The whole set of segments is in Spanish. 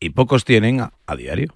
y pocos tienen a diario.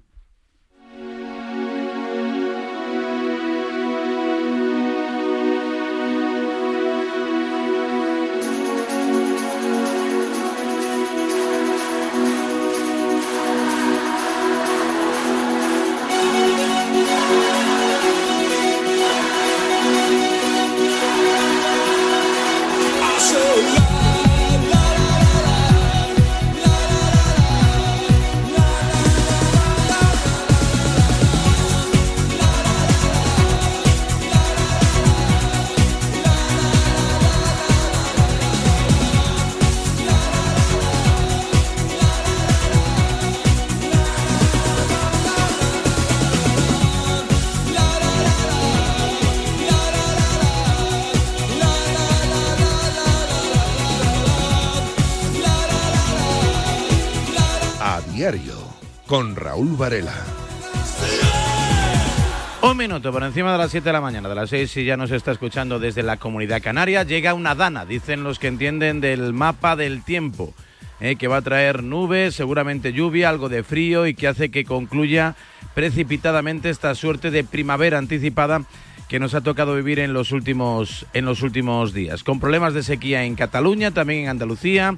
Un minuto por encima de las 7 de la mañana, de las 6 si ya nos está escuchando desde la comunidad canaria, llega una dana, dicen los que entienden del mapa del tiempo, eh, que va a traer nubes, seguramente lluvia, algo de frío y que hace que concluya precipitadamente esta suerte de primavera anticipada que nos ha tocado vivir en los últimos en los últimos días, con problemas de sequía en Cataluña, también en Andalucía,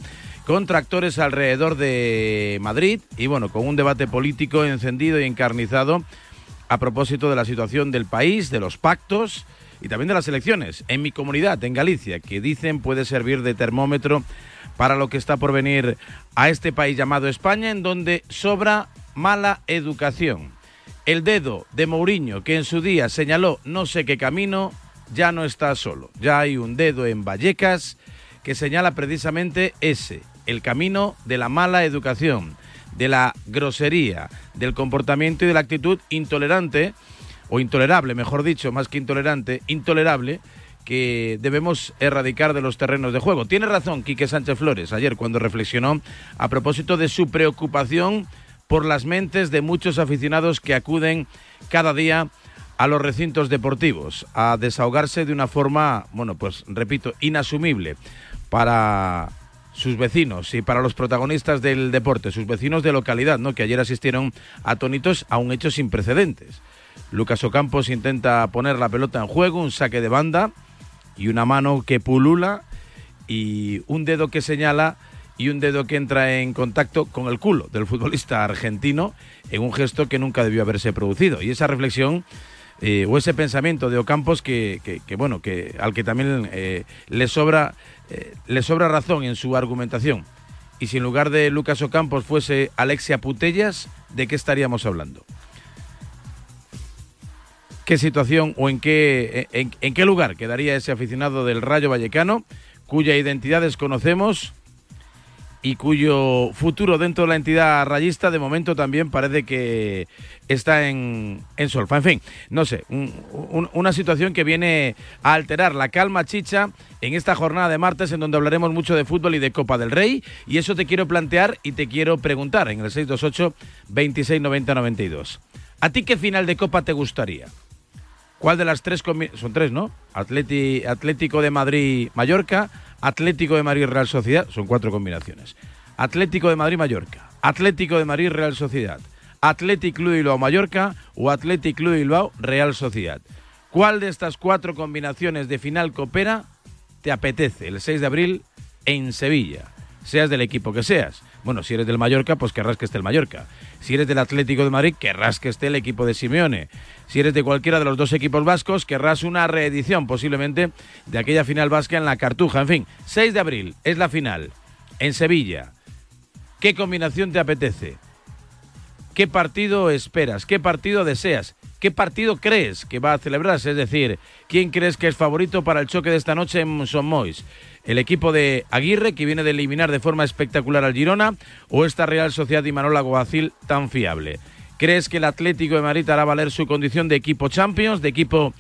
con tractores alrededor de Madrid y bueno, con un debate político encendido y encarnizado a propósito de la situación del país, de los pactos y también de las elecciones en mi comunidad, en Galicia, que dicen puede servir de termómetro para lo que está por venir a este país llamado España, en donde sobra mala educación. El dedo de Mourinho, que en su día señaló no sé qué camino, ya no está solo. Ya hay un dedo en Vallecas que señala precisamente ese, el camino de la mala educación, de la grosería, del comportamiento y de la actitud intolerante, o intolerable, mejor dicho, más que intolerante, intolerable, que debemos erradicar de los terrenos de juego. Tiene razón Quique Sánchez Flores ayer cuando reflexionó a propósito de su preocupación por las mentes de muchos aficionados que acuden cada día a los recintos deportivos a desahogarse de una forma, bueno, pues repito, inasumible para sus vecinos y para los protagonistas del deporte, sus vecinos de localidad, ¿no? que ayer asistieron atónitos a un hecho sin precedentes. Lucas Ocampos intenta poner la pelota en juego, un saque de banda y una mano que pulula y un dedo que señala y un dedo que entra en contacto con el culo del futbolista argentino en un gesto que nunca debió haberse producido. Y esa reflexión eh, o ese pensamiento de Ocampos que, que, bueno, que al que también eh, le sobra eh, le sobra razón en su argumentación. Y si en lugar de Lucas Ocampos fuese Alexia Putellas, ¿de qué estaríamos hablando? ¿Qué situación o en qué, en qué lugar quedaría ese aficionado del Rayo Vallecano, cuya identidad desconocemos y cuyo futuro dentro de la entidad rayista de momento también parece que está en, en solfa. En fin, no sé, una situación que viene a alterar la calma chicha en esta jornada de martes en donde hablaremos mucho de fútbol y de Copa del Rey y eso te quiero plantear y te quiero preguntar en el 628 2690 92. ¿A ti qué final de Copa te gustaría? ¿Cuál de las tres son tres, ¿no? Atlético de Madrid Mallorca, Atlético de Madrid Real Sociedad, son cuatro combinaciones. Atlético de Madrid Mallorca, Atlético de Madrid Real Sociedad, Atlético Club Bilbao Mallorca o Atlético Club Bilbao Real Sociedad. ¿Cuál de estas cuatro combinaciones de final coopera te apetece el 6 de abril en Sevilla? Seas del equipo que seas. Bueno, si eres del Mallorca, pues querrás que esté el Mallorca. Si eres del Atlético de Madrid, querrás que esté el equipo de Simeone. Si eres de cualquiera de los dos equipos vascos, querrás una reedición posiblemente de aquella final vasca en la Cartuja. En fin, 6 de abril es la final en Sevilla. ¿Qué combinación te apetece? ¿Qué partido esperas? ¿Qué partido deseas? ¿Qué partido crees que va a celebrarse? Es decir, ¿quién crees que es favorito para el choque de esta noche en Son Mois? El equipo de Aguirre, que viene de eliminar de forma espectacular al Girona, o esta Real Sociedad y Manola Guacil tan fiable? ¿Crees que el Atlético de Madrid hará valer su condición de equipo Champions, de equipo,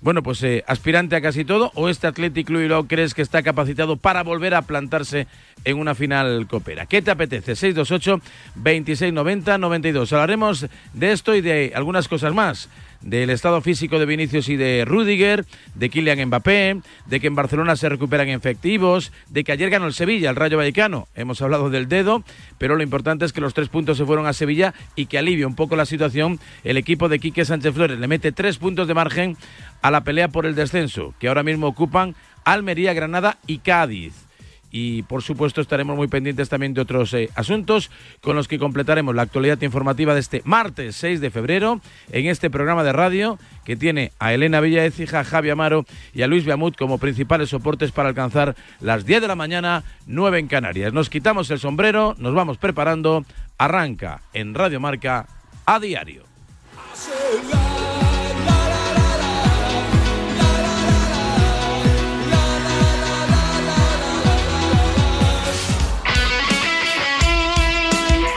bueno, pues eh, aspirante a casi todo, o este Atlético Club crees que está capacitado para volver a plantarse en una final copera? ¿Qué te apetece? 628 2690 92. Hablaremos de esto y de algunas cosas más del estado físico de Vinicius y de Rudiger, de Kylian Mbappé, de que en Barcelona se recuperan efectivos, de que ayer ganó el Sevilla, el Rayo Vallecano. Hemos hablado del dedo, pero lo importante es que los tres puntos se fueron a Sevilla y que alivia un poco la situación el equipo de Quique Sánchez Flores. Le mete tres puntos de margen a la pelea por el descenso, que ahora mismo ocupan Almería, Granada y Cádiz y por supuesto estaremos muy pendientes también de otros eh, asuntos con los que completaremos la actualidad informativa de este martes 6 de febrero en este programa de radio que tiene a Elena Villaecija, a Javi Amaro y a Luis Beamut como principales soportes para alcanzar las 10 de la mañana, 9 en Canarias. Nos quitamos el sombrero, nos vamos preparando, arranca en Radio Marca a diario.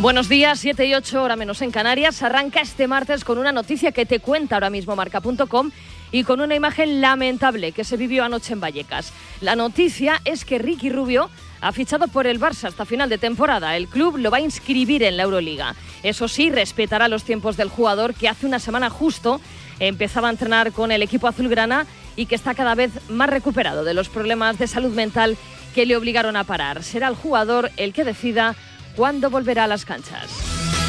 Buenos días, 7 y 8 hora menos en Canarias. Arranca este martes con una noticia que te cuenta ahora mismo marca.com y con una imagen lamentable que se vivió anoche en Vallecas. La noticia es que Ricky Rubio ha fichado por el Barça hasta final de temporada. El club lo va a inscribir en la Euroliga. Eso sí, respetará los tiempos del jugador que hace una semana justo empezaba a entrenar con el equipo azulgrana y que está cada vez más recuperado de los problemas de salud mental que le obligaron a parar. Será el jugador el que decida cuándo volverá a las canchas.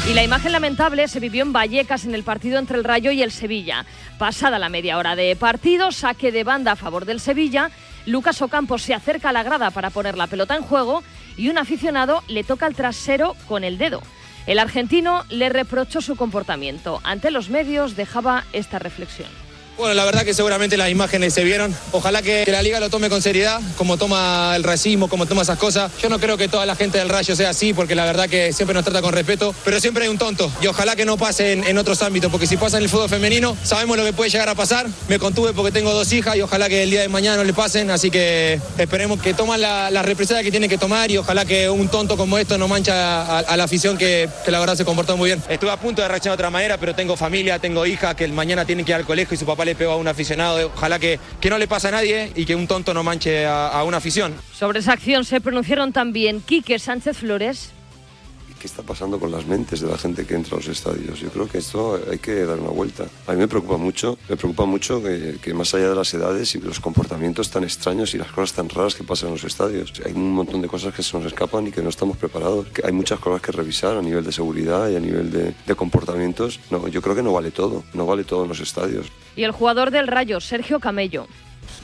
Y la imagen lamentable se vivió en Vallecas en el partido entre el Rayo y el Sevilla. Pasada la media hora de partido, saque de banda a favor del Sevilla, Lucas Ocampo se acerca a la grada para poner la pelota en juego y un aficionado le toca el trasero con el dedo. El argentino le reprochó su comportamiento. Ante los medios dejaba esta reflexión. Bueno, la verdad que seguramente las imágenes se vieron. Ojalá que, la liga lo tome con seriedad, como toma el racismo, como toma esas cosas. Yo no creo que toda la gente del Rayo sea así, porque la verdad que siempre nos trata con respeto, pero siempre hay un tonto. Y ojalá que no pase en, otros ámbitos, porque si pasa en el fútbol femenino, sabemos lo que puede llegar a pasar. Me contuve porque tengo dos hijas y ojalá que el día de mañana no le pasen, así que esperemos que toman la, la represalia que tienen que tomar y ojalá que un tonto como esto no mancha a, la afición que, que, la verdad se comportó muy bien. Estuve a punto de reaccionar de otra manera, pero tengo familia, tengo hija que mañana tienen que ir al colegio y su papá le pegó a un aficionado. Ojalá que, que no le pase a nadie y que un tonto no manche a, una afición. Sobre esa acción se pronunciaron también Quique Sánchez Flores qué está pasando con las mentes de la gente que entra a los estadios. Yo creo que esto hay que dar una vuelta. A mí me preocupa mucho, me preocupa mucho que, más allá de las edades y los comportamientos tan extraños y las cosas tan raras que pasan en los estadios, hay un montón de cosas que se nos escapan y que no estamos preparados. Hay muchas cosas que revisar a nivel de seguridad y a nivel de, de comportamientos. No, yo creo que no vale todo, no vale todo en los estadios. Y el jugador del Rayo, Sergio Camello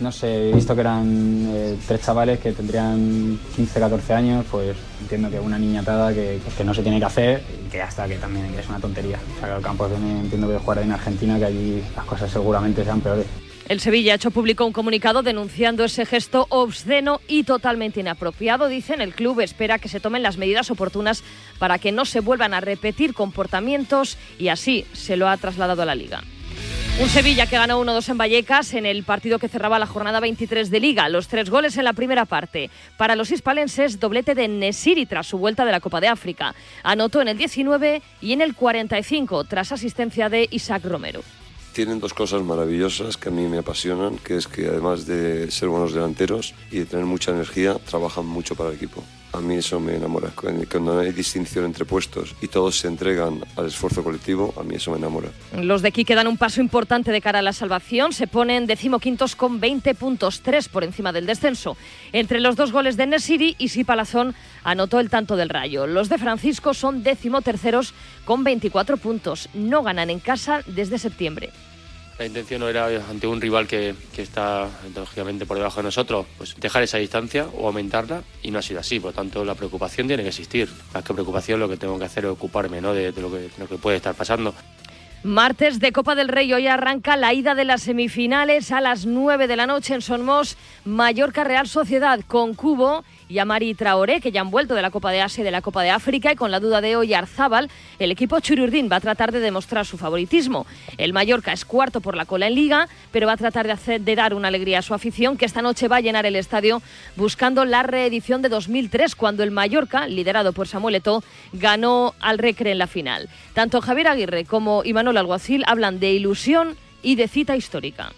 no sé, he visto que eran eh, tres chavales que tendrían 15, 14 años, pues entiendo que una niñatada que, que no se tiene que hacer y que hasta que también es una tontería. O sea, el campo entiendo que jugar en Argentina, que allí las cosas seguramente sean peores. El Sevilla ha hecho público un comunicado denunciando ese gesto obsceno y totalmente inapropiado. Dicen el club espera que se tomen las medidas oportunas para que no se vuelvan a repetir comportamientos y así se lo ha trasladado a la liga. Un Sevilla que ganó 1-2 en Vallecas en el partido que cerraba la jornada 23 de Liga. Los tres goles en la primera parte. Para los hispalenses, doblete de Nesiri tras su vuelta de la Copa de África. Anotó en el 19 y en el 45 tras asistencia de Isaac Romero tienen dos cosas maravillosas que a mí me apasionan, que es que además de ser buenos delanteros y de tener mucha energía, trabajan mucho para el equipo. A mí eso me enamora. Cuando no hay distinción entre puestos y todos se entregan al esfuerzo colectivo, a mí eso me enamora. Los de aquí quedan un paso importante de cara a la salvación. Se ponen decimoquintos con 20 puntos, 3 por encima del descenso. Entre los dos goles de Nesiri, y Palazón anotó el tanto del Rayo. Los de Francisco son decimoterceros con 24 puntos. No ganan en casa desde septiembre. La intención no era ante un rival que, que está lógicamente por debajo de nosotros, pues dejar esa distancia o aumentarla y no ha sido así. Por lo tanto, la preocupación tiene que existir. Más que preocupación, lo que tengo que hacer es ocuparme ¿no? de, lo que puede estar pasando. Martes de Copa del Rey, hoy arranca la ida de las semifinales a las 9 de la noche en Sonmos, Mallorca Real Sociedad con Cubo y Amari Traoré, que ya han vuelto de la Copa de Asia y de la Copa de África, y con la duda de hoy Arzábal, el equipo Chururdín va a tratar de demostrar su favoritismo. El Mallorca es cuarto por la cola en Liga, pero va a tratar de, hacer, de dar una alegría a su afición, que esta noche va a llenar el estadio buscando la reedición de 2003, cuando el Mallorca, liderado por Samuel Eto'o, ganó al Recre en la final. Tanto Javier Aguirre como Imanol Alguacil hablan de ilusión y de cita histórica.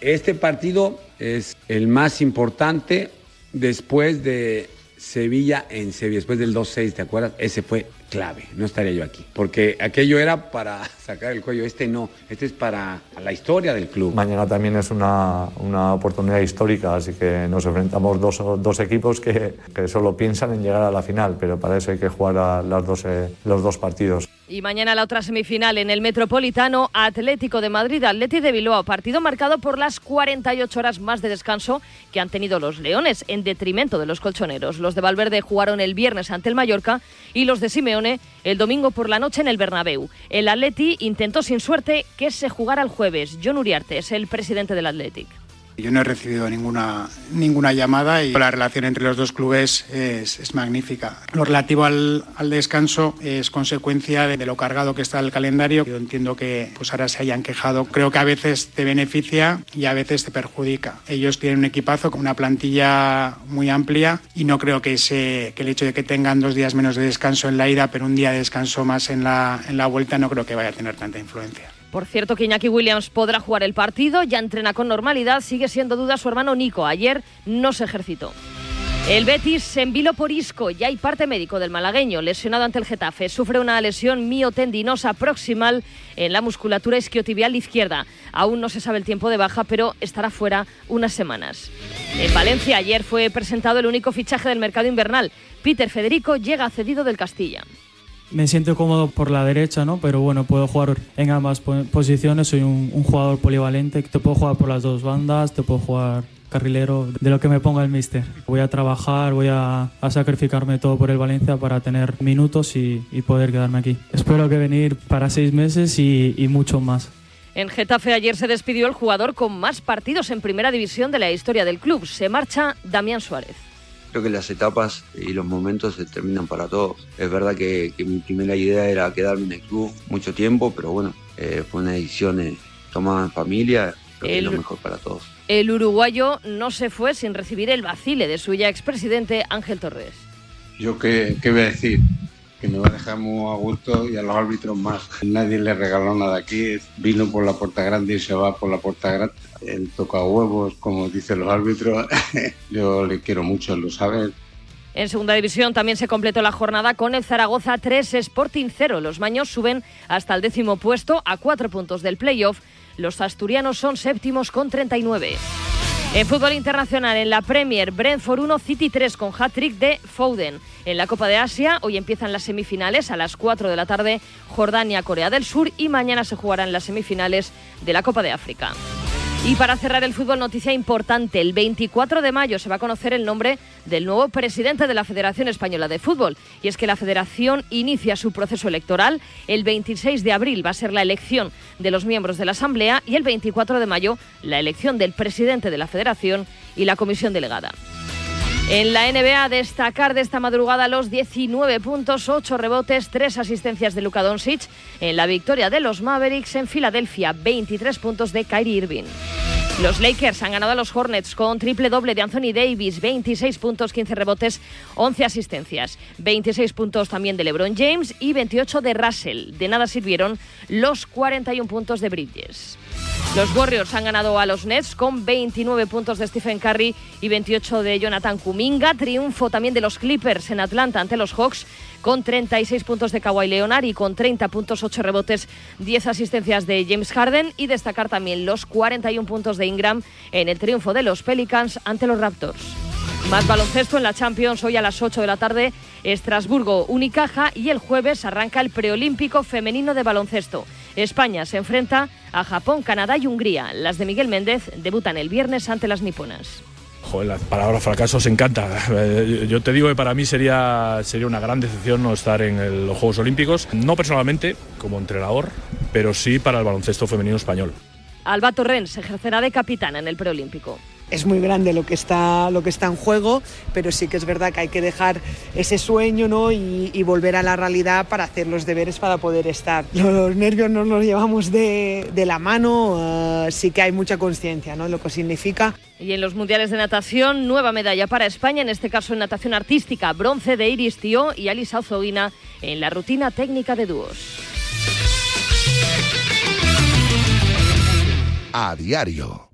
Este partido es el más importante después de Sevilla en Sevilla, después del 2-6, ¿te acuerdas? Ese fue clave, no estaría yo aquí. Porque aquello era para sacar el cuello, este no, este es para la historia del club. Mañana también es una, una oportunidad histórica, así que nos enfrentamos dos, dos equipos que, que, solo piensan en llegar a la final, pero para eso hay que jugar a las dos, eh, los dos partidos. Y mañana la otra semifinal en el Metropolitano Atlético de Madrid, Atleti de Bilbao, partido marcado por las 48 horas más de descanso que han tenido los Leones, en detrimento de los colchoneros. Los de Valverde jugaron el viernes ante el Mallorca y los de Simeone el domingo por la noche en el Bernabéu. El Atleti intentó sin suerte que se jugara el jueves. John Uriarte es el presidente del Athletic. Yo no he recibido ninguna, ninguna llamada y la relación entre los dos clubes es, magnífica. Lo relativo al, descanso es consecuencia de, de, lo cargado que está el calendario. Yo entiendo que pues ahora se hayan quejado. Creo que a veces te beneficia y a veces te perjudica. Ellos tienen un equipazo con una plantilla muy amplia y no creo que, ese, que el hecho de que tengan dos días menos de descanso en la ida, pero un día de descanso más en la, en la vuelta, no creo que vaya a tener tanta influencia. Por cierto, que Iñaki Williams podrá jugar el partido, ya entrena con normalidad, sigue siendo duda su hermano Nico. Ayer no se ejercitó. El Betis se enviló por Isco, ya hay parte médico del malagueño, lesionado ante el Getafe. Sufre una lesión miotendinosa proximal en la musculatura isquiotibial izquierda. Aún no se sabe el tiempo de baja, pero estará fuera unas semanas. En Valencia ayer fue presentado el único fichaje del mercado invernal. Peter Federico llega cedido del Castilla me siento cómodo por la derecha, ¿no? Pero bueno, puedo jugar en ambas posiciones. Soy un, jugador polivalente. Te puedo jugar por las dos bandas, te puedo jugar carrilero, de lo que me ponga el míster. Voy a trabajar, voy a, sacrificarme todo por el Valencia para tener minutos y, y, poder quedarme aquí. Espero que venir para seis meses y, y mucho más. En Getafe ayer se despidió el jugador con más partidos en primera división de la historia del club. Se marcha Damián Suárez creo que las etapas y los momentos se terminan para todos. Es verdad que, que mi primera idea era quedarme en el club mucho tiempo, pero bueno, eh, fue una decisión eh, tomada en familia, creo que es lo mejor para todos. El uruguayo no se fue sin recibir el vacile de su ya expresidente Ángel Torres. Yo qué, qué voy a decir, que me a dejar muy a gusto y a los árbitros más. Nadie le regaló nada aquí, vino por la puerta grande y se va por la puerta grande. El toca huevos, como dicen los árbitros. Yo le quiero mucho, lo saben. En segunda división también se completó la jornada con el Zaragoza 3 Sporting 0. Los maños suben hasta el décimo puesto a cuatro puntos del playoff. Los asturianos son séptimos con 39. En fútbol internacional, en la Premier, Brentford 1, City 3 con hat-trick de Foden. En la Copa de Asia, hoy empiezan las semifinales a las 4 de la tarde, Jordania, Corea del Sur y mañana se jugarán las semifinales de la Copa de África. Y para cerrar el fútbol, noticia importante. El 24 de mayo se va a conocer el nombre del nuevo presidente de la Federación Española de Fútbol. Y es que la federación inicia su proceso electoral. El 26 de abril va a ser la elección de los miembros de la Asamblea y el 24 de mayo la elección del presidente de la federación y la comisión delegada. En la NBA, destacar de esta madrugada los 19 puntos, 8 rebotes, 3 asistencias de Luka Doncic en la victoria de los Mavericks en Filadelfia, 23 puntos de Kyrie Irving. Los Lakers han ganado a los Hornets con triple doble de Anthony Davis, 26 puntos, 15 rebotes, 11 asistencias, 26 puntos también de LeBron James y 28 de Russell. De nada sirvieron los 41 puntos de Bridges. Los Warriors han ganado a los Nets con 29 puntos de Stephen Curry y 28 de Jonathan Kuminga. Triunfo también de los Clippers en Atlanta ante los Hawks con 36 puntos de Kawhi Leonard y con 30 puntos, 8 rebotes, 10 asistencias de James Harden y destacar también los 41 puntos de Ingram en el triunfo de los Pelicans ante los Raptors. Más baloncesto en la Champions hoy a las 8 de la tarde, Estrasburgo, Unicaja y el jueves arranca el preolímpico femenino de baloncesto. España se enfrenta a Japón, Canadá y Hungría. Las de Miguel Méndez debutan el viernes ante las niponas. Joder, la palabra fracaso se encanta. Eh, Yo te digo que para mí sería, sería una gran decepción no estar en el- los Juegos Olímpicos, no personalmente como entrenador, pero sí para el baloncesto femenino español. Alba Torrens ejercerá de capitana en el preolímpico. Es muy grande lo que está lo que está en juego, pero sí que es verdad que hay que dejar ese sueño ¿no? y, y volver a la realidad para hacer los deberes para poder estar. Los nervios nos los llevamos de, de la mano, eh, sí que hay mucha conciencia ¿no? lo que significa. Y en los mundiales de natación, nueva medalla para España, en este caso en natación artística, bronce de Iris Tío y Alisa Ozoguina en la rutina técnica de dúos. A diario.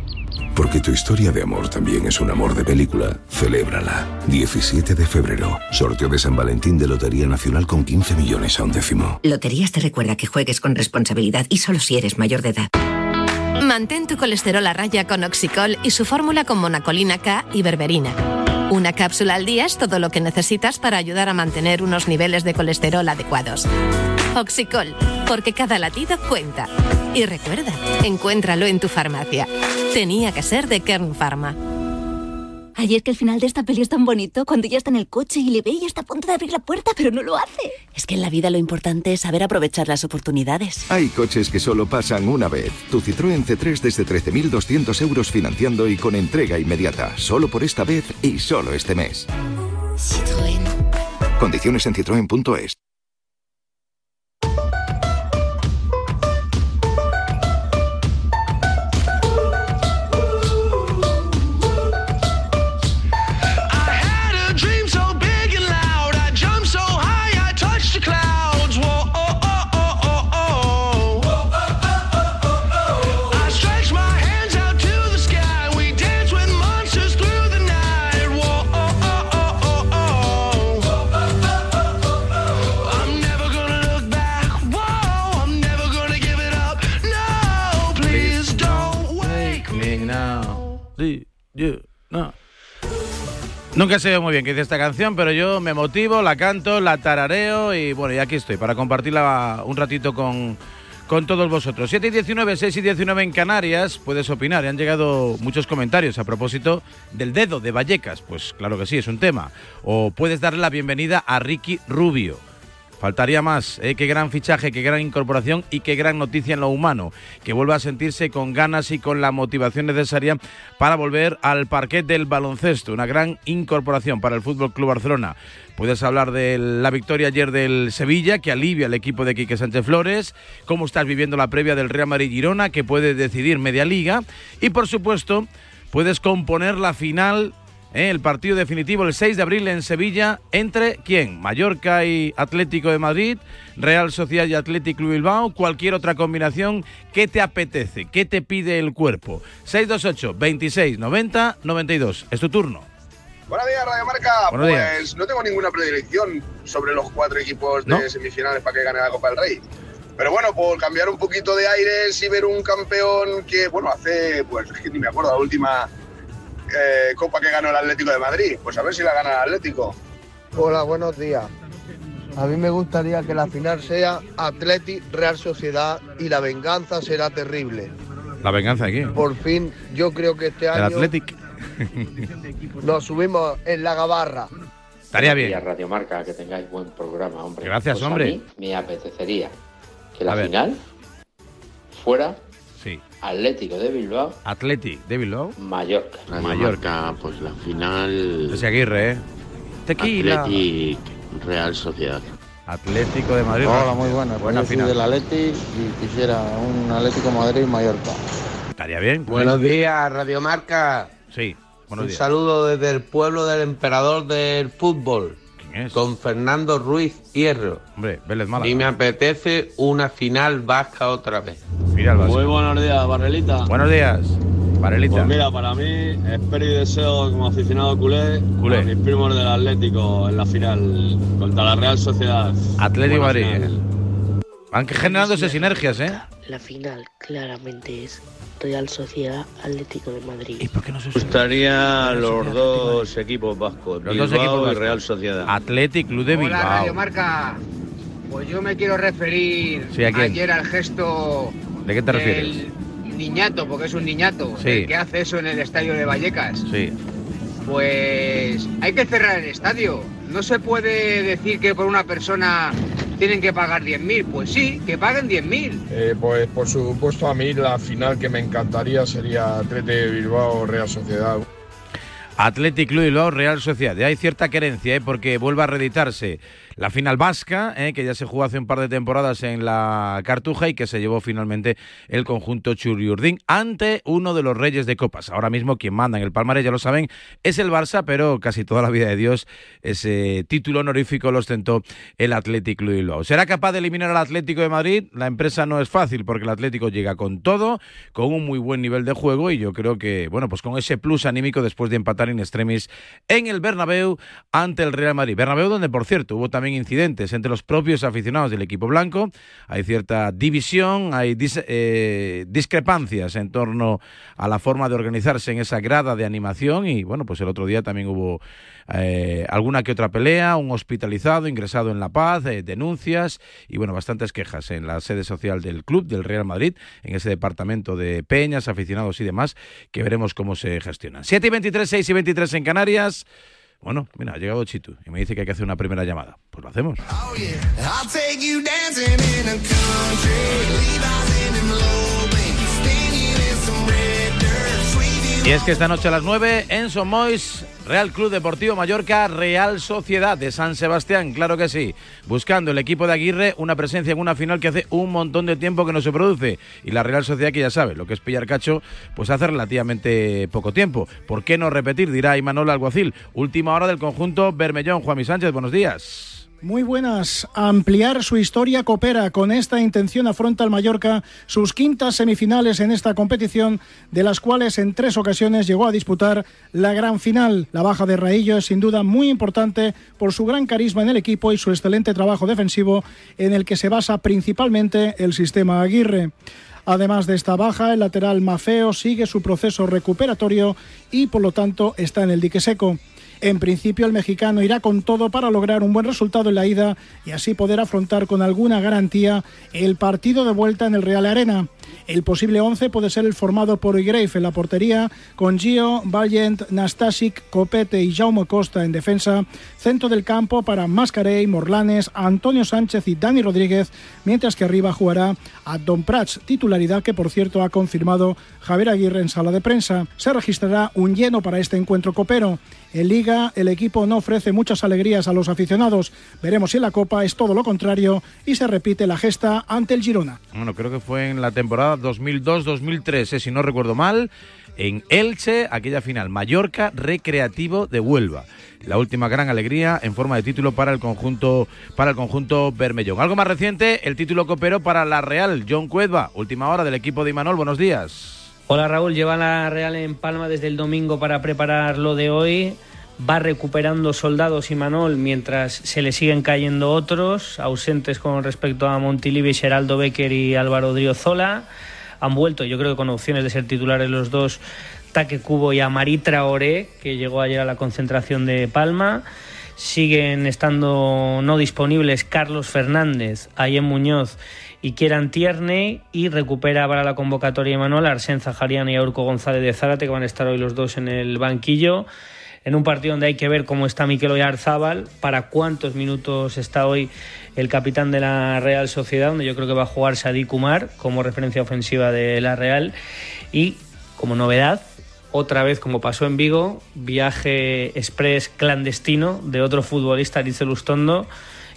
Porque tu historia de amor también es un amor de película. Celébrala. 17 de febrero. Sorteo de San Valentín de Lotería Nacional con 15 millones a un décimo. Loterías te recuerda que juegues con responsabilidad y solo si eres mayor de edad. Mantén tu colesterol a raya con Oxicol y su fórmula con monacolina K y berberina. Una cápsula al día es todo lo que necesitas para ayudar a mantener unos niveles de colesterol adecuados. Oxicol, porque cada latido cuenta. Y recuerda, encuéntralo en tu farmacia. Tenía que ser de Kern Pharma. Ayer que el final de esta peli es tan bonito, cuando ya está en el coche y le ve y está a punto de abrir la puerta, pero no lo hace. Es que en la vida lo importante es saber aprovechar las oportunidades. Hay coches que solo pasan una vez. Tu Citroën C3 desde 13.200 euros financiando y con entrega inmediata. Solo por esta vez y solo este mes. Citroën. Condiciones en citroen.es. no. Nunca sé muy bien qué dice esta canción, pero yo me motivo, la canto, la tarareo y bueno, y aquí estoy para compartirla un ratito con, con todos vosotros. 7 y 19, 6 y 19 en Canarias, puedes opinar. Han llegado muchos comentarios a propósito del dedo de Vallecas. Pues claro que sí, es un tema. O puedes darle la bienvenida a Ricky Rubio. Faltaría más, ¿eh? qué gran fichaje, qué gran incorporación y qué gran noticia en lo humano. Que vuelva a sentirse con ganas y con la motivación necesaria para volver al parquet del baloncesto. Una gran incorporación para el Fútbol Club Barcelona. Puedes hablar de la victoria ayer del Sevilla, que alivia al equipo de Quique Sánchez Flores. Cómo estás viviendo la previa del Real Madrid Girona, que puede decidir media liga. Y por supuesto, puedes componer la final ¿eh? el partido definitivo el 6 de abril en Sevilla entre quién? Mallorca y Atlético de Madrid, Real Sociedad y Atlético Bilbao, cualquier otra combinación que te apetece, que te pide el cuerpo. 628 26 90 92. Es tu turno. Buenos días, Radio Marca. Buenos días. pues no tengo ninguna predilección sobre los cuatro equipos de ¿No? semifinales para que gane la Copa del Rey. Pero bueno, por cambiar un poquito de aires y ver un campeón que, bueno, hace, pues es que ni me acuerdo, la última eh, Copa que ganó el Atlético de Madrid. Pues a ver si la gana el Atlético. Hola, buenos días. A mí me gustaría que la final sea Atleti Real Sociedad y la venganza será terrible. La venganza aquí. Por fin, yo creo que este El año Athletic. nos subimos en la gabarra. Estaría bien. Radio Marca, que tengáis buen programa, hombre. Gracias, Pues a hombre. mí me apetecería que la final fuera Sí. Atlético de Bilbao, Athletic de Bilbao. Mallorca. Radio Mallorca, pues la final. José Aguirre, ¿eh? Tequila. Athletic Real Sociedad. Atlético de Madrid. Hola, muy. Buena Yo soy final. del Atleti y quisiera un Atlético Madrid-Mallorca. Estaría bien. Buenos días, Radio Marca. Sí, buenos Un días. saludo desde el pueblo del emperador del fútbol. Con Fernando Ruiz Hierro. Hombre, Vélez Málaga. Y me apetece una final vasca otra vez. Mira el Vasco. Muy buenos días, Barrelita. Buenos días, Varelita. Pues mira, para mí, espero y deseo como aficionado culé, Culé. a mis primos del Atlético en la final contra la Real Sociedad. Atlético Madrid. final. Van que generándose sinergias, ¿eh? La final claramente es Real Sociedad Atlético de Madrid. ¿Y por qué no se Me gustaría los dos equipos vascos, Los Bilbao dos equipos y vascos. Real Sociedad. Athletic Club de Hola, Bilbao. Radio Marca. Pues yo me quiero referir Sí, ¿a quién? ayer al gesto ¿De qué te del refieres? niñato, porque es un niñato, Sí. el que hace eso en el estadio de Vallecas. Sí. Pues hay que cerrar el estadio. No se puede decir que por una persona tienen que pagar 10.000. Pues sí, que paguen 10.000. Eh, pues por supuesto a mí la final que me encantaría sería Atlete Bilbao Real Sociedad. Athletic Club de Bilbao, Real Sociedad. Hay cierta querencia, ¿eh? porque vuelve a reeditarse la final vasca, ¿eh? que ya se jugó hace un par de temporadas en la Cartuja y que se llevó finalmente el conjunto Churiurdín ante uno de los reyes de copas. Ahora mismo quien manda en el palmarés, ya lo saben, es el Barça, pero casi toda la vida de Dios ese título honorífico lo ostentó el Athletic Club de Bilbao. ¿Será capaz de eliminar al Atlético de Madrid? La empresa no es fácil porque el Atlético llega con todo, con un muy buen nivel de juego y yo creo que, bueno, pues con ese plus anímico después de empatar in extremis en el Bernabéu ante el Real Madrid. Bernabéu donde, por cierto, hubo también incidentes entre los propios aficionados del equipo blanco. Hay cierta división, hay dis- eh, discrepancias en torno a la forma de organizarse en esa grada de animación y, bueno, pues el otro día también hubo eh, alguna que otra pelea, un hospitalizado, ingresado en La Paz, eh, denuncias y, bueno, bastantes quejas en la sede social del club, del Real Madrid, en ese departamento de peñas, aficionados y demás, que veremos cómo se gestionan. 7 y 23, 6 y 23 en Canarias. Bueno, mira, ha llegado Chitu y me dice que hay que hacer una primera llamada. Pues lo hacemos. I'll take you dancing in a country, sweet Y es que esta noche a las 9 en Somois, Real Club Deportivo Mallorca, Real Sociedad de San Sebastián, claro que sí. Buscando el equipo de Aguirre una presencia en una final que hace un montón de tiempo que no se produce. Y la Real Sociedad que ya sabe, lo que es pillar cacho, pues hace relativamente poco tiempo. ¿Por qué no repetir? Dirá Imanol Alguacil. Última hora del conjunto Bermellón. Juanmi Sánchez, buenos días. Muy buenas. Ampliar su historia coopera. Con esta intención afronta el Mallorca sus quintas semifinales en esta competición, de las cuales en tres ocasiones llegó a disputar la gran final. La baja de Raillo es sin duda muy importante por su gran carisma en el equipo y su excelente trabajo defensivo en el que se basa principalmente el sistema Aguirre. Además de esta baja, el lateral Mafeo sigue su proceso recuperatorio y por lo tanto está en el dique seco. En principio, el mexicano irá con todo para lograr un buen resultado en la ida y así poder afrontar con alguna garantía el partido de vuelta en el Real Arena. El posible 11 puede ser el formado por Igrave en la portería, con Gio, Valiant, Nastasic, Copete y Jaume Costa en defensa, centro del campo para Mascarey, Morlanes, Antonio Sánchez y Dani Rodríguez, mientras que arriba jugará a Don Prats, titularidad que por cierto ha confirmado Javier Aguirre en sala de prensa. Se registrará un lleno para este encuentro copero. En Liga, el equipo no ofrece muchas alegrías a los aficionados. Veremos si en la Copa es todo lo contrario y se repite la gesta ante el Girona. Bueno, creo que fue en la temporada 2002-2003, eh, si no recuerdo mal, en Elche, aquella final, Mallorca Recreativo de Huelva. La última gran alegría en forma de título para el conjunto para el conjunto Bermellón. Algo más reciente, el título copero para la Real, John Cuedva, última hora del equipo de Imanol. Buenos días. Hola Raúl, lleva la Real en Palma desde el domingo para preparar lo de hoy. Va recuperando soldados y Manol mientras se le siguen cayendo otros, ausentes con respecto a Montilivi, Geraldo Becker y Álvaro Driozola. Han vuelto, yo creo que con opciones de ser titulares los dos, Taque Cubo y Amari Traoré, que llegó ayer a la concentración de Palma. Siguen estando no disponibles Carlos Fernández, Ayem Muñoz y Kieran Tierney y recupera para la convocatoria Manuel Arsen Zaharian y Aurco González de Zárate que van a estar hoy los dos en el banquillo. En un partido donde hay que ver cómo está Mikel Oyarzábal, para cuántos minutos está hoy el capitán de la Real Sociedad, donde yo creo que va a jugar Sadik Kumar como referencia ofensiva de la Real. Y como novedad otra vez, como pasó en Vigo, viaje express clandestino de otro futbolista, Aritzel Lustondo,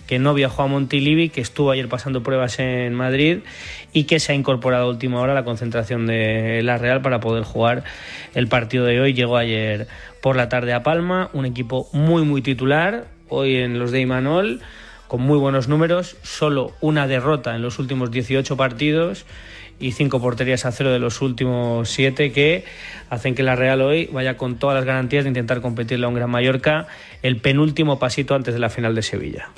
que no viajó a Montilivi, que estuvo ayer pasando pruebas en Madrid y que se ha incorporado a última hora a la concentración de la Real para poder jugar el partido de hoy. Llegó ayer por la tarde a Palma, un equipo muy muy titular, hoy en los de Imanol, con muy buenos números, solo una derrota en los últimos 18 partidos y cinco porterías a cero de los últimos siete que hacen que la Real hoy vaya con todas las garantías de intentar competirle a un Gran Mallorca el penúltimo pasito antes de la final de Sevilla.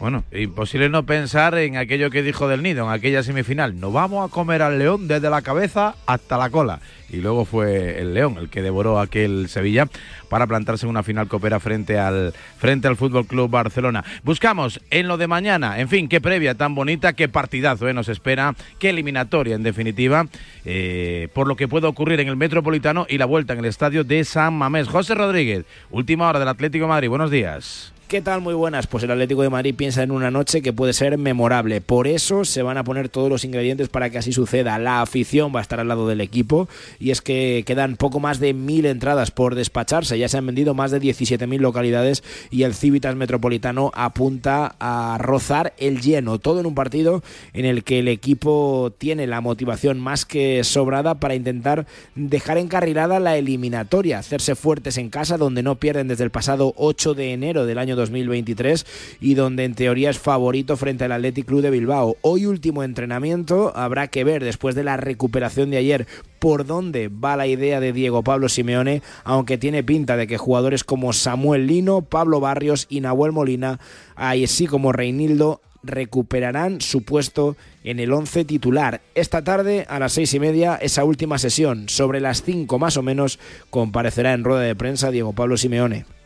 Bueno, imposible no pensar en aquello que dijo del Nido, en aquella semifinal. Nos vamos a comer al León desde la cabeza hasta la cola. Y luego fue el León el que devoró aquel Sevilla para plantarse en una final copera frente al frente al Fútbol Club Barcelona. Buscamos en lo de mañana, en fin, qué previa tan bonita, qué partidazo eh, nos espera, qué eliminatoria en definitiva, eh, por lo que puede ocurrir en el Metropolitano y la vuelta en el estadio de San Mamés. José Rodríguez, última hora del Atlético Madrid. Buenos días. ¿Qué tal? Muy buenas. Pues el Atlético de Madrid piensa en una noche que puede ser memorable. Por eso se van a poner todos los ingredientes para que así suceda. La afición va a estar al lado del equipo y es que quedan poco más de mil entradas por despacharse. Ya se han vendido más de 17.000 localidades y el Civitas Metropolitano apunta a rozar el lleno. Todo en un partido en el que el equipo tiene la motivación más que sobrada para intentar dejar encarrilada la eliminatoria, hacerse fuertes en casa donde no pierden desde el pasado 8 de enero del año 2023 y donde en teoría es favorito frente al Athletic Club de Bilbao. Hoy último entrenamiento, habrá que ver después de la recuperación de ayer por dónde va la idea de Diego Pablo Simeone, aunque tiene pinta de que jugadores como Samuel Lino, Pablo Barrios y Nahuel Molina, así como Reinildo, recuperarán su puesto en el 11 titular. Esta tarde, a las seis y media, esa última sesión. Sobre las cinco más o menos, comparecerá en rueda de prensa Diego Pablo Simeone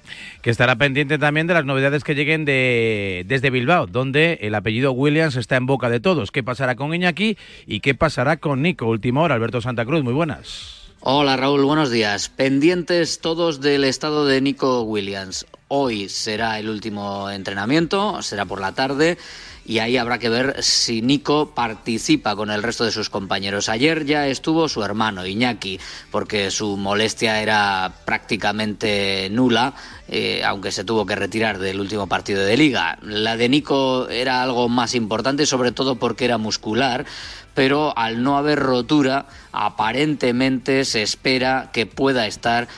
que estará pendiente también de las novedades que lleguen de, desde Bilbao, donde el apellido Williams está en boca de todos. ¿Qué pasará con Iñaki y qué pasará con Nico? Última hora, Alberto Santa Cruz, muy buenas. Hola Raúl, buenos días. Pendientes todos del estado de Nico Williams. Hoy será el último entrenamiento, será por la tarde y ahí habrá que ver si Nico participa con el resto de sus compañeros. Ayer ya estuvo su hermano Iñaki, porque su molestia era prácticamente nula, eh, aunque se tuvo que retirar del último partido de liga. La de Nico era algo más importante, sobre todo porque era muscular, pero al no haber rotura, aparentemente se espera que pueda estar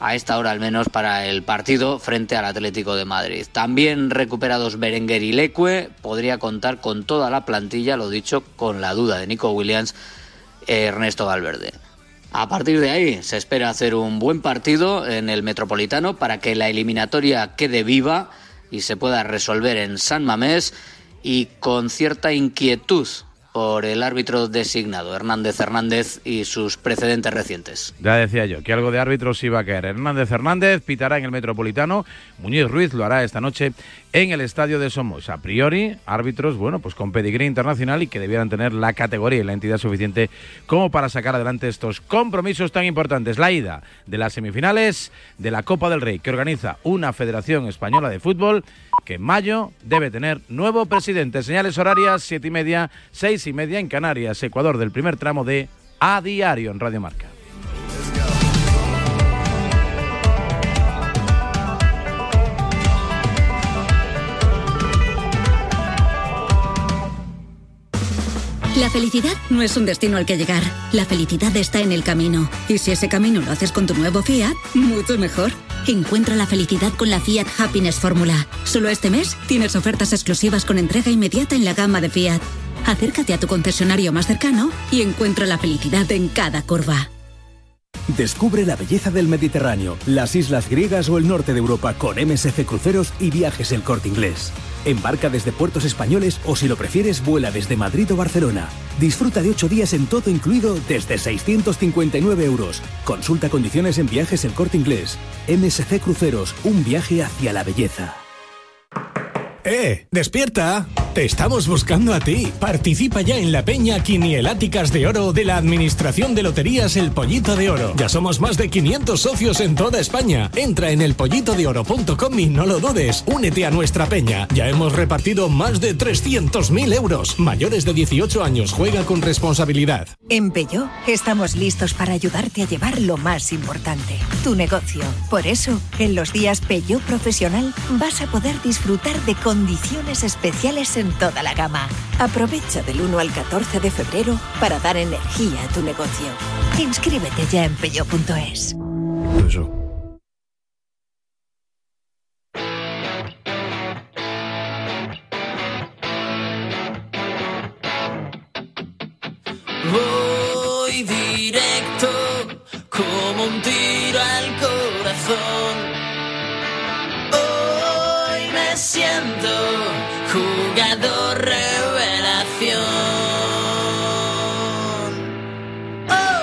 a esta hora al menos para el partido frente al Atlético de Madrid. También recuperados Berenguer y Leque, podría contar con toda la plantilla, lo dicho, con la duda de Nico Williams, Ernesto Valverde. A partir de ahí se espera hacer un buen partido en el Metropolitano para que la eliminatoria quede viva y se pueda resolver en San Mamés y con cierta inquietud por el árbitro designado, Hernández Hernández, y sus precedentes recientes. Ya decía yo que algo de árbitros iba a caer. Hernández Hernández pitará en el Metropolitano, Muñiz Ruiz lo hará esta noche en el estadio de Somos. A priori, árbitros, bueno, pues con pedigrí internacional y que debieran tener la categoría y la entidad suficiente como para sacar adelante estos compromisos tan importantes. La ida de las semifinales de la Copa del Rey, que organiza una Federación Española de Fútbol, que en mayo debe tener nuevo presidente. Señales horarias, siete y media, seis y media en Canarias, Ecuador, del primer tramo de A Diario en Radio Marca. La felicidad no es un destino al que llegar. La felicidad está en el camino. Y si ese camino lo haces con tu nuevo Fiat, mucho mejor. Encuentra la felicidad con la Fiat Happiness Fórmula. Solo este mes tienes ofertas exclusivas con entrega inmediata en la gama de Fiat. Acércate a tu concesionario más cercano y encuentra la felicidad en cada curva. Descubre la belleza del Mediterráneo, las islas griegas o el norte de Europa con MSC Cruceros y Viajes El Corte Inglés. Embarca desde puertos españoles o si lo prefieres vuela desde Madrid o Barcelona. Disfruta de 8 días en todo incluido desde 659 euros. Consulta condiciones en Viajes El Corte Inglés. MSC Cruceros, un viaje hacia la belleza. ¡Eh! ¡Despierta! Te estamos buscando a ti. Participa ya en la peña Quinieláticas de Oro de la Administración de Loterías El Pollito de Oro. Ya somos más de 500 socios en toda España. Entra en elpollitodeoro.com y no lo dudes. Únete a nuestra peña. Ya hemos repartido más de 300.000 euros. Mayores de 18 años, juega con responsabilidad. En Peugeot estamos listos para ayudarte a llevar lo más importante, tu negocio. Por eso, en los días Peugeot Profesional vas a poder disfrutar de condiciones especiales en toda la gama. Aprovecha del 1 al 14 de febrero para dar energía a tu negocio. Inscríbete ya en peugeot.es. Voy directo como un tiro al corazón. Jugador revelación. Oh.